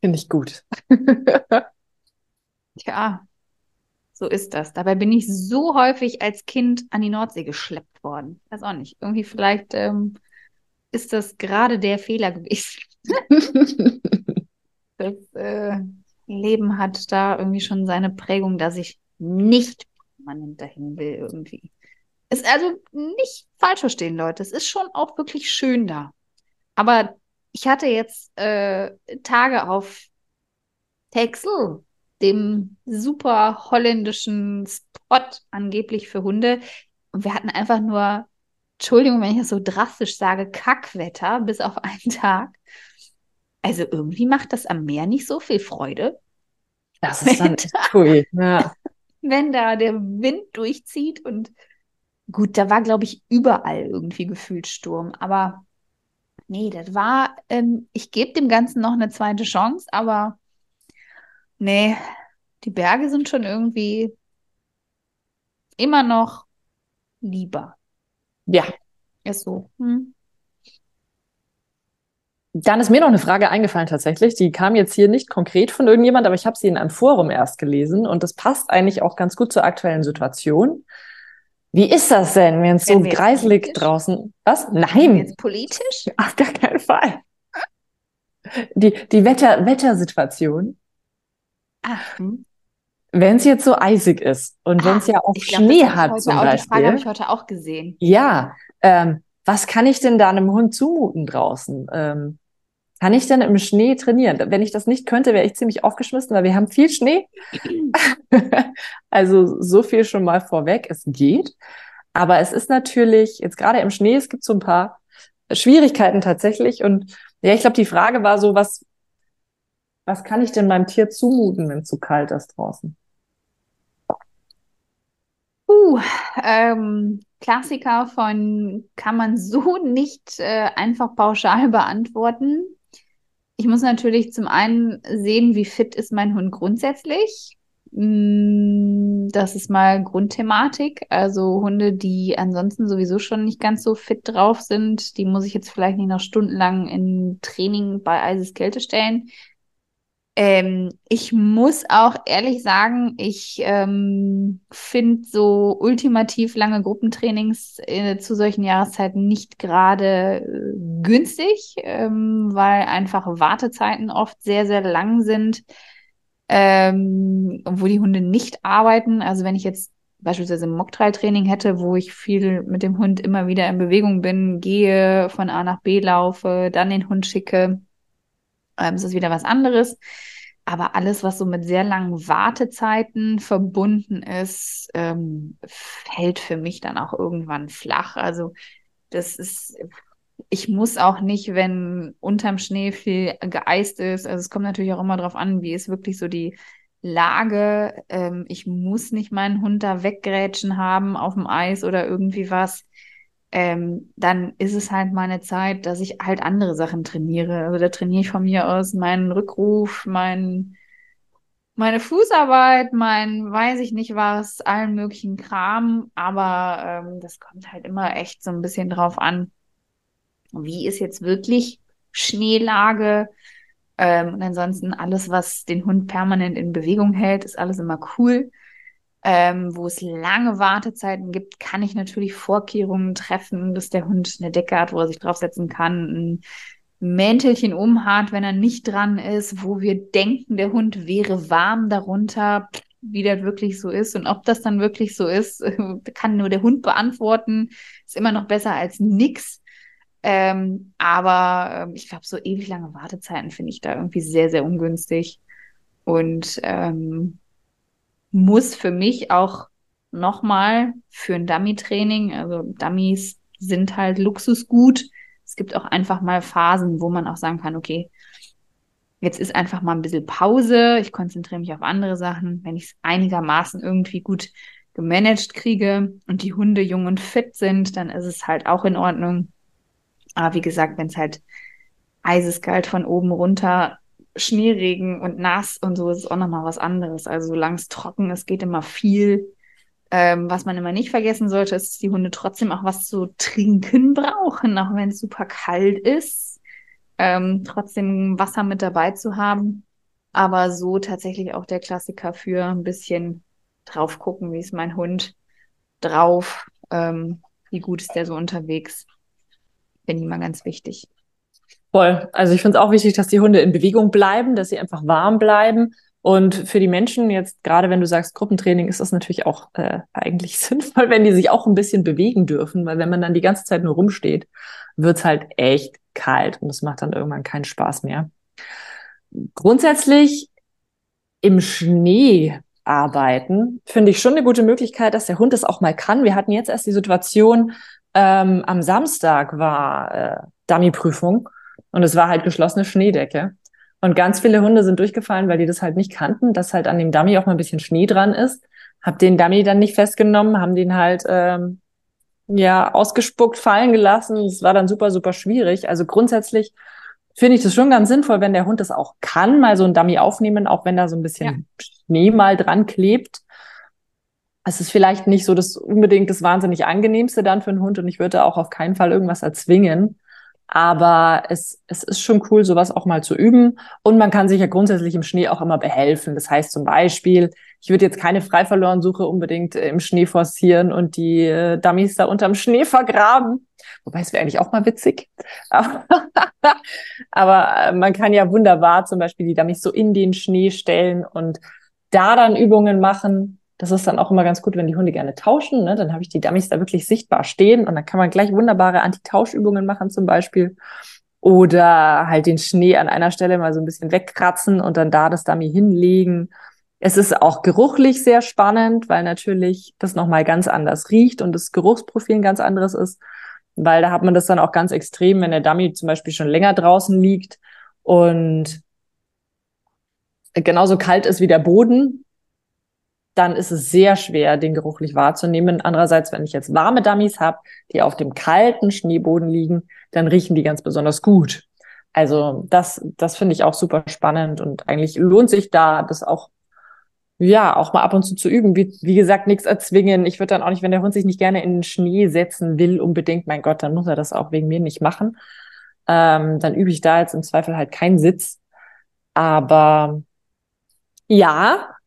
Finde ich gut.
Tja, so ist das. Dabei bin ich so häufig als Kind an die Nordsee geschleppt worden. Weiß auch nicht. Irgendwie vielleicht ähm, ist das gerade der Fehler gewesen. das äh, Leben hat da irgendwie schon seine Prägung, dass ich nicht permanent dahin will irgendwie. Ist also nicht falsch verstehen, Leute. Es ist schon auch wirklich schön da. Aber ich hatte jetzt äh, Tage auf Texel, dem super holländischen Spot angeblich für Hunde. Und wir hatten einfach nur, Entschuldigung, wenn ich das so drastisch sage, Kackwetter bis auf einen Tag. Also irgendwie macht das am Meer nicht so viel Freude.
Das ist dann cool. Ja.
Wenn da der Wind durchzieht und gut, da war, glaube ich, überall irgendwie gefühlt Sturm. Aber nee, das war, ähm, ich gebe dem Ganzen noch eine zweite Chance, aber nee, die Berge sind schon irgendwie immer noch lieber.
Ja.
Ist so. Hm.
Dann ist mir noch eine Frage eingefallen tatsächlich. Die kam jetzt hier nicht konkret von irgendjemand, aber ich habe sie in einem Forum erst gelesen und das passt eigentlich auch ganz gut zur aktuellen Situation. Wie ist das denn, wenn es so greiselig politisch? draußen? Was? Nein.
Jetzt politisch?
Auf gar keinen Fall. Die, die Wetter, Wettersituation.
Ach, hm.
Wenn es jetzt so eisig ist und wenn es ah, ja auch glaub, Schnee hat zum Beispiel.
Die Frage habe ich heute auch gesehen.
Ja, ähm, was kann ich denn da einem Hund zumuten draußen? Ähm, kann ich denn im Schnee trainieren? Wenn ich das nicht könnte, wäre ich ziemlich aufgeschmissen, weil wir haben viel Schnee. also so viel schon mal vorweg. Es geht. Aber es ist natürlich, jetzt gerade im Schnee, es gibt so ein paar Schwierigkeiten tatsächlich. Und ja, ich glaube, die Frage war so, was, was kann ich denn meinem Tier zumuten, wenn es zu kalt ist draußen?
Uh, ähm, Klassiker von kann man so nicht äh, einfach pauschal beantworten. Ich muss natürlich zum einen sehen, wie fit ist mein Hund grundsätzlich. Mm, das ist mal Grundthematik. Also Hunde, die ansonsten sowieso schon nicht ganz so fit drauf sind, die muss ich jetzt vielleicht nicht noch stundenlang in Training bei Eiseskälte stellen. Ähm, ich muss auch ehrlich sagen, ich ähm, finde so ultimativ lange Gruppentrainings äh, zu solchen Jahreszeiten nicht gerade äh, günstig, ähm, weil einfach Wartezeiten oft sehr, sehr lang sind, ähm, wo die Hunde nicht arbeiten. Also wenn ich jetzt beispielsweise ein Mocktrail-Training hätte, wo ich viel mit dem Hund immer wieder in Bewegung bin, gehe, von A nach B laufe, dann den Hund schicke, ähm, ist das wieder was anderes. Aber alles, was so mit sehr langen Wartezeiten verbunden ist, ähm, fällt für mich dann auch irgendwann flach. Also das ist, ich muss auch nicht, wenn unterm Schnee viel geeist ist. Also es kommt natürlich auch immer darauf an, wie ist wirklich so die Lage. Ähm, ich muss nicht meinen Hund da weggrätschen haben auf dem Eis oder irgendwie was ähm, dann ist es halt meine Zeit, dass ich halt andere Sachen trainiere. Also da trainiere ich von mir aus meinen Rückruf, mein, meine Fußarbeit, mein weiß ich nicht was, allen möglichen Kram. Aber ähm, das kommt halt immer echt so ein bisschen drauf an, wie ist jetzt wirklich Schneelage. Ähm, und ansonsten alles, was den Hund permanent in Bewegung hält, ist alles immer cool ähm, wo es lange Wartezeiten gibt, kann ich natürlich Vorkehrungen treffen, dass der Hund eine Decke hat, wo er sich draufsetzen kann, ein Mäntelchen umhat, wenn er nicht dran ist, wo wir denken, der Hund wäre warm darunter, wie das wirklich so ist und ob das dann wirklich so ist, kann nur der Hund beantworten. Ist immer noch besser als nix. Ähm, aber äh, ich glaube, so ewig lange Wartezeiten finde ich da irgendwie sehr, sehr ungünstig. Und ähm, muss für mich auch nochmal für ein Dummy-Training, also Dummies sind halt Luxusgut. Es gibt auch einfach mal Phasen, wo man auch sagen kann, okay, jetzt ist einfach mal ein bisschen Pause, ich konzentriere mich auf andere Sachen. Wenn ich es einigermaßen irgendwie gut gemanagt kriege und die Hunde jung und fit sind, dann ist es halt auch in Ordnung. Aber wie gesagt, wenn es halt eiseskalt von oben runter, Schneeregen und nass und so, ist es auch nochmal was anderes. Also solange es trocken ist, geht immer viel. Ähm, was man immer nicht vergessen sollte, ist, dass die Hunde trotzdem auch was zu trinken brauchen, auch wenn es super kalt ist. Ähm, trotzdem Wasser mit dabei zu haben. Aber so tatsächlich auch der Klassiker für ein bisschen drauf gucken, wie ist mein Hund drauf, ähm, wie gut ist der so unterwegs. Bin immer ganz wichtig.
Voll. Also ich finde es auch wichtig, dass die Hunde in Bewegung bleiben, dass sie einfach warm bleiben und für die Menschen, jetzt gerade wenn du sagst Gruppentraining, ist das natürlich auch äh, eigentlich sinnvoll, wenn die sich auch ein bisschen bewegen dürfen, weil wenn man dann die ganze Zeit nur rumsteht, wird's halt echt kalt und das macht dann irgendwann keinen Spaß mehr. Grundsätzlich im Schnee arbeiten, finde ich schon eine gute Möglichkeit, dass der Hund das auch mal kann. Wir hatten jetzt erst die Situation, ähm, am Samstag war äh, Dummy-Prüfung und es war halt geschlossene Schneedecke. Und ganz viele Hunde sind durchgefallen, weil die das halt nicht kannten, dass halt an dem Dummy auch mal ein bisschen Schnee dran ist. Hab den Dummy dann nicht festgenommen, haben den halt ähm, ja ausgespuckt, fallen gelassen. Es war dann super, super schwierig. Also grundsätzlich finde ich das schon ganz sinnvoll, wenn der Hund das auch kann, mal so ein Dummy aufnehmen, auch wenn da so ein bisschen ja. Schnee mal dran klebt. Es ist vielleicht nicht so das unbedingt das wahnsinnig angenehmste dann für einen Hund und ich würde auch auf keinen Fall irgendwas erzwingen. Aber es, es ist schon cool, sowas auch mal zu üben. Und man kann sich ja grundsätzlich im Schnee auch immer behelfen. Das heißt zum Beispiel, ich würde jetzt keine Freiverlorensuche unbedingt äh, im Schnee forcieren und die äh, Dummies da unterm Schnee vergraben. Wobei es wäre eigentlich auch mal witzig. Aber äh, man kann ja wunderbar zum Beispiel die Dummies so in den Schnee stellen und da dann Übungen machen, das ist dann auch immer ganz gut, wenn die Hunde gerne tauschen. Ne? Dann habe ich die Dummies da wirklich sichtbar stehen und dann kann man gleich wunderbare Anti-Tauschübungen machen zum Beispiel. Oder halt den Schnee an einer Stelle mal so ein bisschen wegkratzen und dann da das Dummy hinlegen. Es ist auch geruchlich sehr spannend, weil natürlich das nochmal ganz anders riecht und das Geruchsprofil ein ganz anderes ist. Weil da hat man das dann auch ganz extrem, wenn der Dummy zum Beispiel schon länger draußen liegt und genauso kalt ist wie der Boden, dann ist es sehr schwer, den geruchlich wahrzunehmen. Andererseits, wenn ich jetzt warme Dummies habe, die auf dem kalten Schneeboden liegen, dann riechen die ganz besonders gut. Also das, das finde ich auch super spannend und eigentlich lohnt sich da, das auch ja, auch mal ab und zu zu üben. Wie, wie gesagt, nichts erzwingen. Ich würde dann auch nicht, wenn der Hund sich nicht gerne in den Schnee setzen will, unbedingt, mein Gott, dann muss er das auch wegen mir nicht machen. Ähm, dann übe ich da jetzt im Zweifel halt keinen Sitz. Aber ja,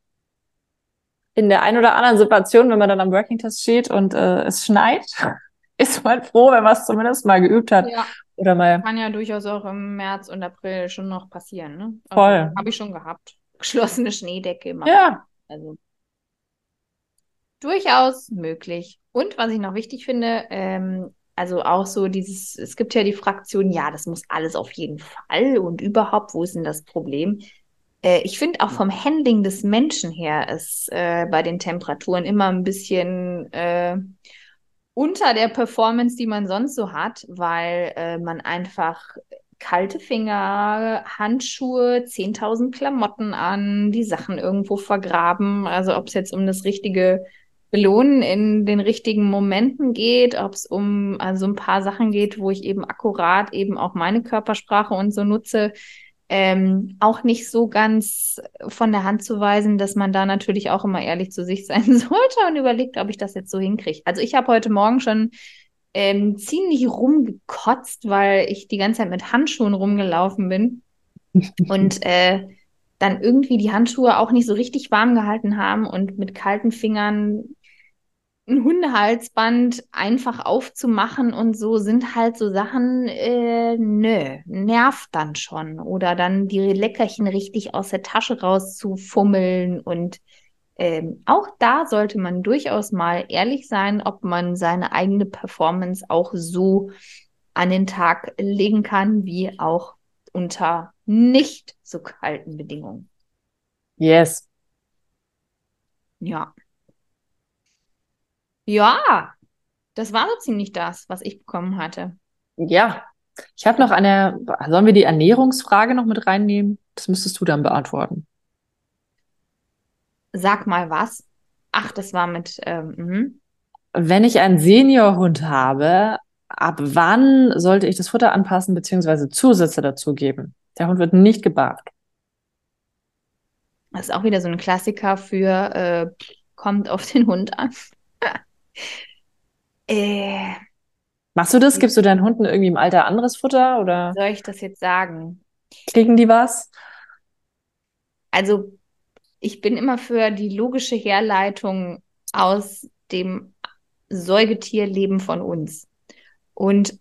in der einen oder anderen Situation, wenn man dann am Working Test steht und äh, es schneit, ist man froh, wenn man es zumindest mal geübt hat. Ja. Oder mal.
Kann ja durchaus auch im März und April schon noch passieren, ne?
Also, Voll.
Habe ich schon gehabt. Geschlossene Schneedecke immer.
Ja.
Also durchaus möglich. Und was ich noch wichtig finde, ähm, also auch so dieses, es gibt ja die Fraktion, ja, das muss alles auf jeden Fall und überhaupt, wo ist denn das Problem? Äh, ich finde auch vom Handling des Menschen her ist äh, bei den Temperaturen immer ein bisschen äh, unter der Performance, die man sonst so hat, weil äh, man einfach kalte Finger, Handschuhe, 10.000 Klamotten an, die Sachen irgendwo vergraben. Also ob es jetzt um das richtige Belohnen in den richtigen Momenten geht, ob es um also ein paar Sachen geht, wo ich eben akkurat eben auch meine Körpersprache und so nutze, ähm, auch nicht so ganz von der Hand zu weisen, dass man da natürlich auch immer ehrlich zu sich sein sollte und überlegt, ob ich das jetzt so hinkriege. Also ich habe heute Morgen schon ähm, ziemlich rumgekotzt, weil ich die ganze Zeit mit Handschuhen rumgelaufen bin und äh, dann irgendwie die Handschuhe auch nicht so richtig warm gehalten haben und mit kalten Fingern ein Hundehalsband einfach aufzumachen und so sind halt so Sachen, äh, nö, nervt dann schon. Oder dann die Leckerchen richtig aus der Tasche rauszufummeln. Und ähm, auch da sollte man durchaus mal ehrlich sein, ob man seine eigene Performance auch so an den Tag legen kann, wie auch unter nicht so kalten Bedingungen.
Yes.
Ja. Ja, das war so ziemlich das, was ich bekommen hatte.
Ja, ich habe noch eine, sollen wir die Ernährungsfrage noch mit reinnehmen? Das müsstest du dann beantworten.
Sag mal was. Ach, das war mit. Ähm, mhm.
Wenn ich einen Seniorhund habe, ab wann sollte ich das Futter anpassen bzw. Zusätze dazu geben? Der Hund wird nicht gebarrt.
Das ist auch wieder so ein Klassiker für äh, kommt auf den Hund an.
äh, Machst du das? Gibst du deinen Hunden irgendwie im Alter anderes Futter oder?
Soll ich das jetzt sagen?
Kriegen die was?
Also, ich bin immer für die logische Herleitung aus dem Säugetierleben von uns. Und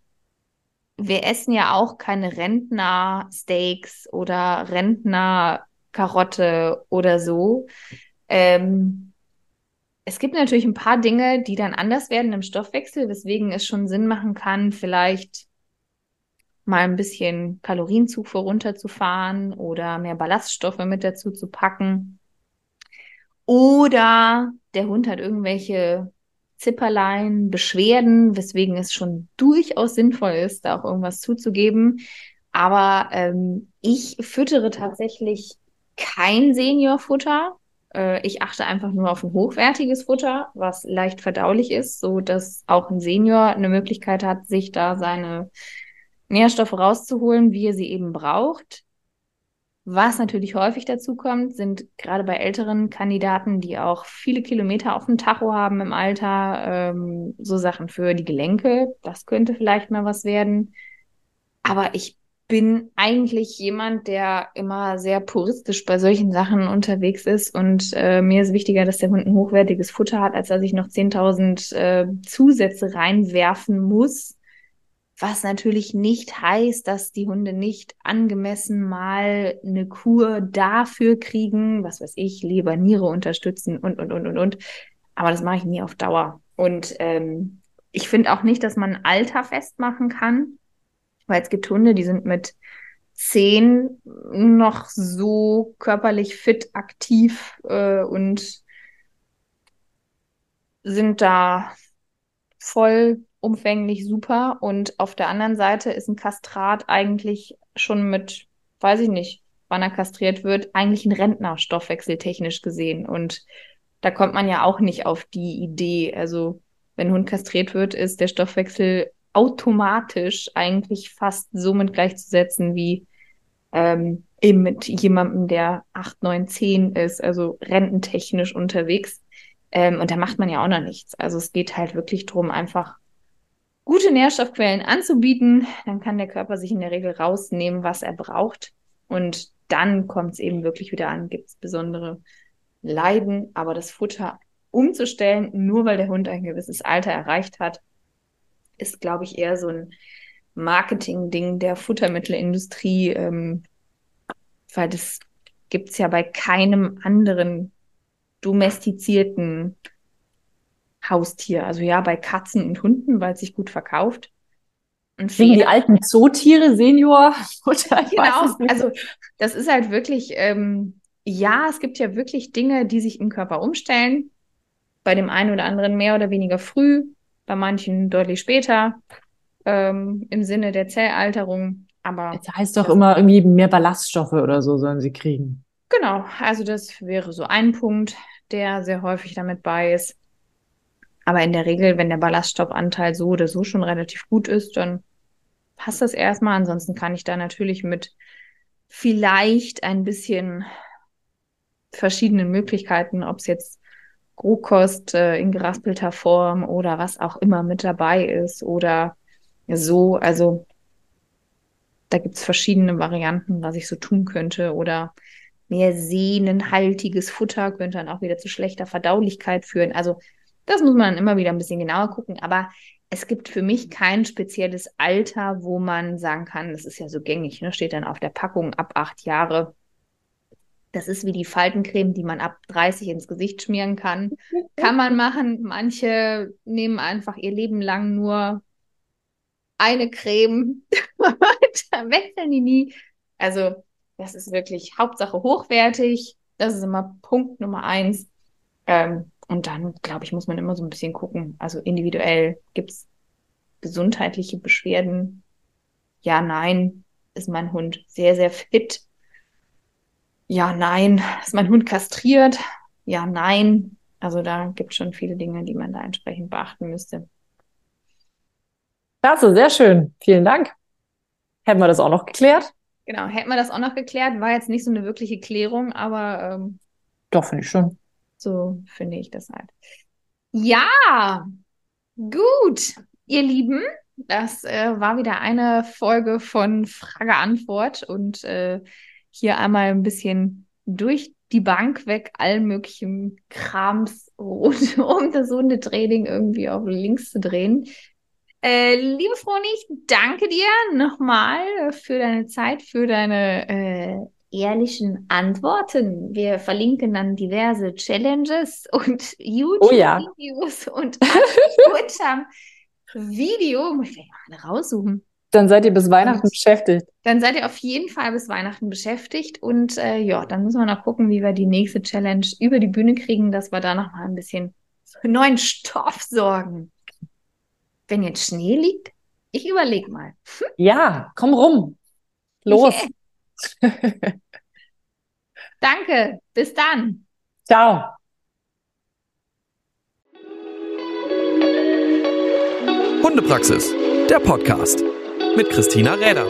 wir essen ja auch keine Rentner-Steaks oder Rentner-Karotte oder so. Ähm, es gibt natürlich ein paar Dinge, die dann anders werden im Stoffwechsel, weswegen es schon Sinn machen kann, vielleicht mal ein bisschen Kalorienzufuhr runterzufahren oder mehr Ballaststoffe mit dazu zu packen. Oder der Hund hat irgendwelche Zipperlein, Beschwerden, weswegen es schon durchaus sinnvoll ist, da auch irgendwas zuzugeben. Aber ähm, ich füttere tatsächlich kein Seniorfutter. Äh, ich achte einfach nur auf ein hochwertiges Futter, was leicht verdaulich ist, so dass auch ein Senior eine Möglichkeit hat, sich da seine Nährstoffe rauszuholen, wie er sie eben braucht. Was natürlich häufig dazu kommt, sind gerade bei älteren Kandidaten, die auch viele Kilometer auf dem Tacho haben im Alter, ähm, so Sachen für die Gelenke. Das könnte vielleicht mal was werden. Aber ich bin eigentlich jemand, der immer sehr puristisch bei solchen Sachen unterwegs ist und äh, mir ist wichtiger, dass der Hund ein hochwertiges Futter hat, als dass ich noch 10.000 äh, Zusätze reinwerfen muss. Was natürlich nicht heißt, dass die Hunde nicht angemessen mal eine Kur dafür kriegen, was weiß ich, Leber, Niere unterstützen und, und, und, und, und. Aber das mache ich nie auf Dauer. Und ähm, ich finde auch nicht, dass man Alter festmachen kann weil es gibt Hunde, die sind mit zehn noch so körperlich fit, aktiv äh, und sind da voll umfänglich super. Und auf der anderen Seite ist ein Kastrat eigentlich schon mit, weiß ich nicht, wann er kastriert wird, eigentlich ein Rentner stoffwechseltechnisch gesehen. Und da kommt man ja auch nicht auf die Idee. Also, wenn ein Hund kastriert wird, ist der Stoffwechsel automatisch eigentlich fast somit gleichzusetzen wie ähm, eben mit jemandem, der 8, 9, 10 ist, also rententechnisch unterwegs. Ähm, und da macht man ja auch noch nichts. Also es geht halt wirklich darum, einfach gute Nährstoffquellen anzubieten. Dann kann der Körper sich in der Regel rausnehmen, was er braucht. Und dann kommt es eben wirklich wieder an, gibt es besondere Leiden. Aber das Futter umzustellen, nur weil der Hund ein gewisses Alter erreicht hat, ist, glaube ich, eher so ein Marketing-Ding der Futtermittelindustrie, ähm, weil das gibt es ja bei keinem anderen domestizierten Haustier. Also ja, bei Katzen und Hunden, weil es sich gut verkauft.
Und Wegen die alten Zootiere, Senior,
Futter, genau. Also das ist halt wirklich, ähm, ja, es gibt ja wirklich Dinge, die sich im Körper umstellen. Bei dem einen oder anderen mehr oder weniger früh, bei manchen deutlich später ähm, im Sinne der Zellalterung. Aber
das heißt doch immer irgendwie mehr Ballaststoffe oder so sollen sie kriegen.
Genau, also das wäre so ein Punkt, der sehr häufig damit bei ist. Aber in der Regel, wenn der Ballaststoffanteil so oder so schon relativ gut ist, dann passt das erstmal. Ansonsten kann ich da natürlich mit vielleicht ein bisschen verschiedenen Möglichkeiten, ob es jetzt Rohkost äh, in geraspelter Form oder was auch immer mit dabei ist oder so. Also da gibt's verschiedene Varianten, was ich so tun könnte. Oder mehr sehnenhaltiges Futter könnte dann auch wieder zu schlechter Verdaulichkeit führen. Also das muss man dann immer wieder ein bisschen genauer gucken. Aber es gibt für mich kein spezielles Alter, wo man sagen kann, das ist ja so gängig, ne? steht dann auf der Packung ab acht Jahre das ist wie die Faltencreme, die man ab 30 ins Gesicht schmieren kann. Kann man machen. Manche nehmen einfach ihr Leben lang nur eine Creme wechseln die nie. Also, das ist wirklich Hauptsache hochwertig. Das ist immer Punkt Nummer eins. Ähm, und dann, glaube ich, muss man immer so ein bisschen gucken. Also individuell gibt es gesundheitliche Beschwerden. Ja, nein, ist mein Hund sehr, sehr fit. Ja, nein, ist mein Hund kastriert. Ja, nein. Also da gibt es schon viele Dinge, die man da entsprechend beachten müsste.
Klasse, sehr schön. Vielen Dank. Hätten wir das auch noch geklärt?
Genau, hätten wir das auch noch geklärt. War jetzt nicht so eine wirkliche Klärung, aber. Ähm,
Doch, finde ich schon.
So finde ich das halt. Ja, gut, ihr Lieben. Das äh, war wieder eine Folge von Frage-Antwort und äh, hier einmal ein bisschen durch die Bank weg allen möglichen Krams rund um das Hundetraining irgendwie auf links zu drehen. Äh, liebe Froni, ich danke dir nochmal für deine Zeit, für deine äh, ehrlichen Antworten. Wir verlinken dann diverse Challenges und YouTube-Videos oh ja. und unterm Video. Muss ich gleich mal raussuchen.
Dann seid ihr bis Weihnachten und beschäftigt.
Dann seid ihr auf jeden Fall bis Weihnachten beschäftigt. Und äh, ja, dann müssen wir noch gucken, wie wir die nächste Challenge über die Bühne kriegen, dass wir da noch mal ein bisschen für neuen Stoff sorgen wenn jetzt Schnee liegt? Ich überlege mal.
Hm? Ja, komm rum. Los.
Okay. Danke. Bis dann.
Ciao.
Hundepraxis, der Podcast mit Christina Räder.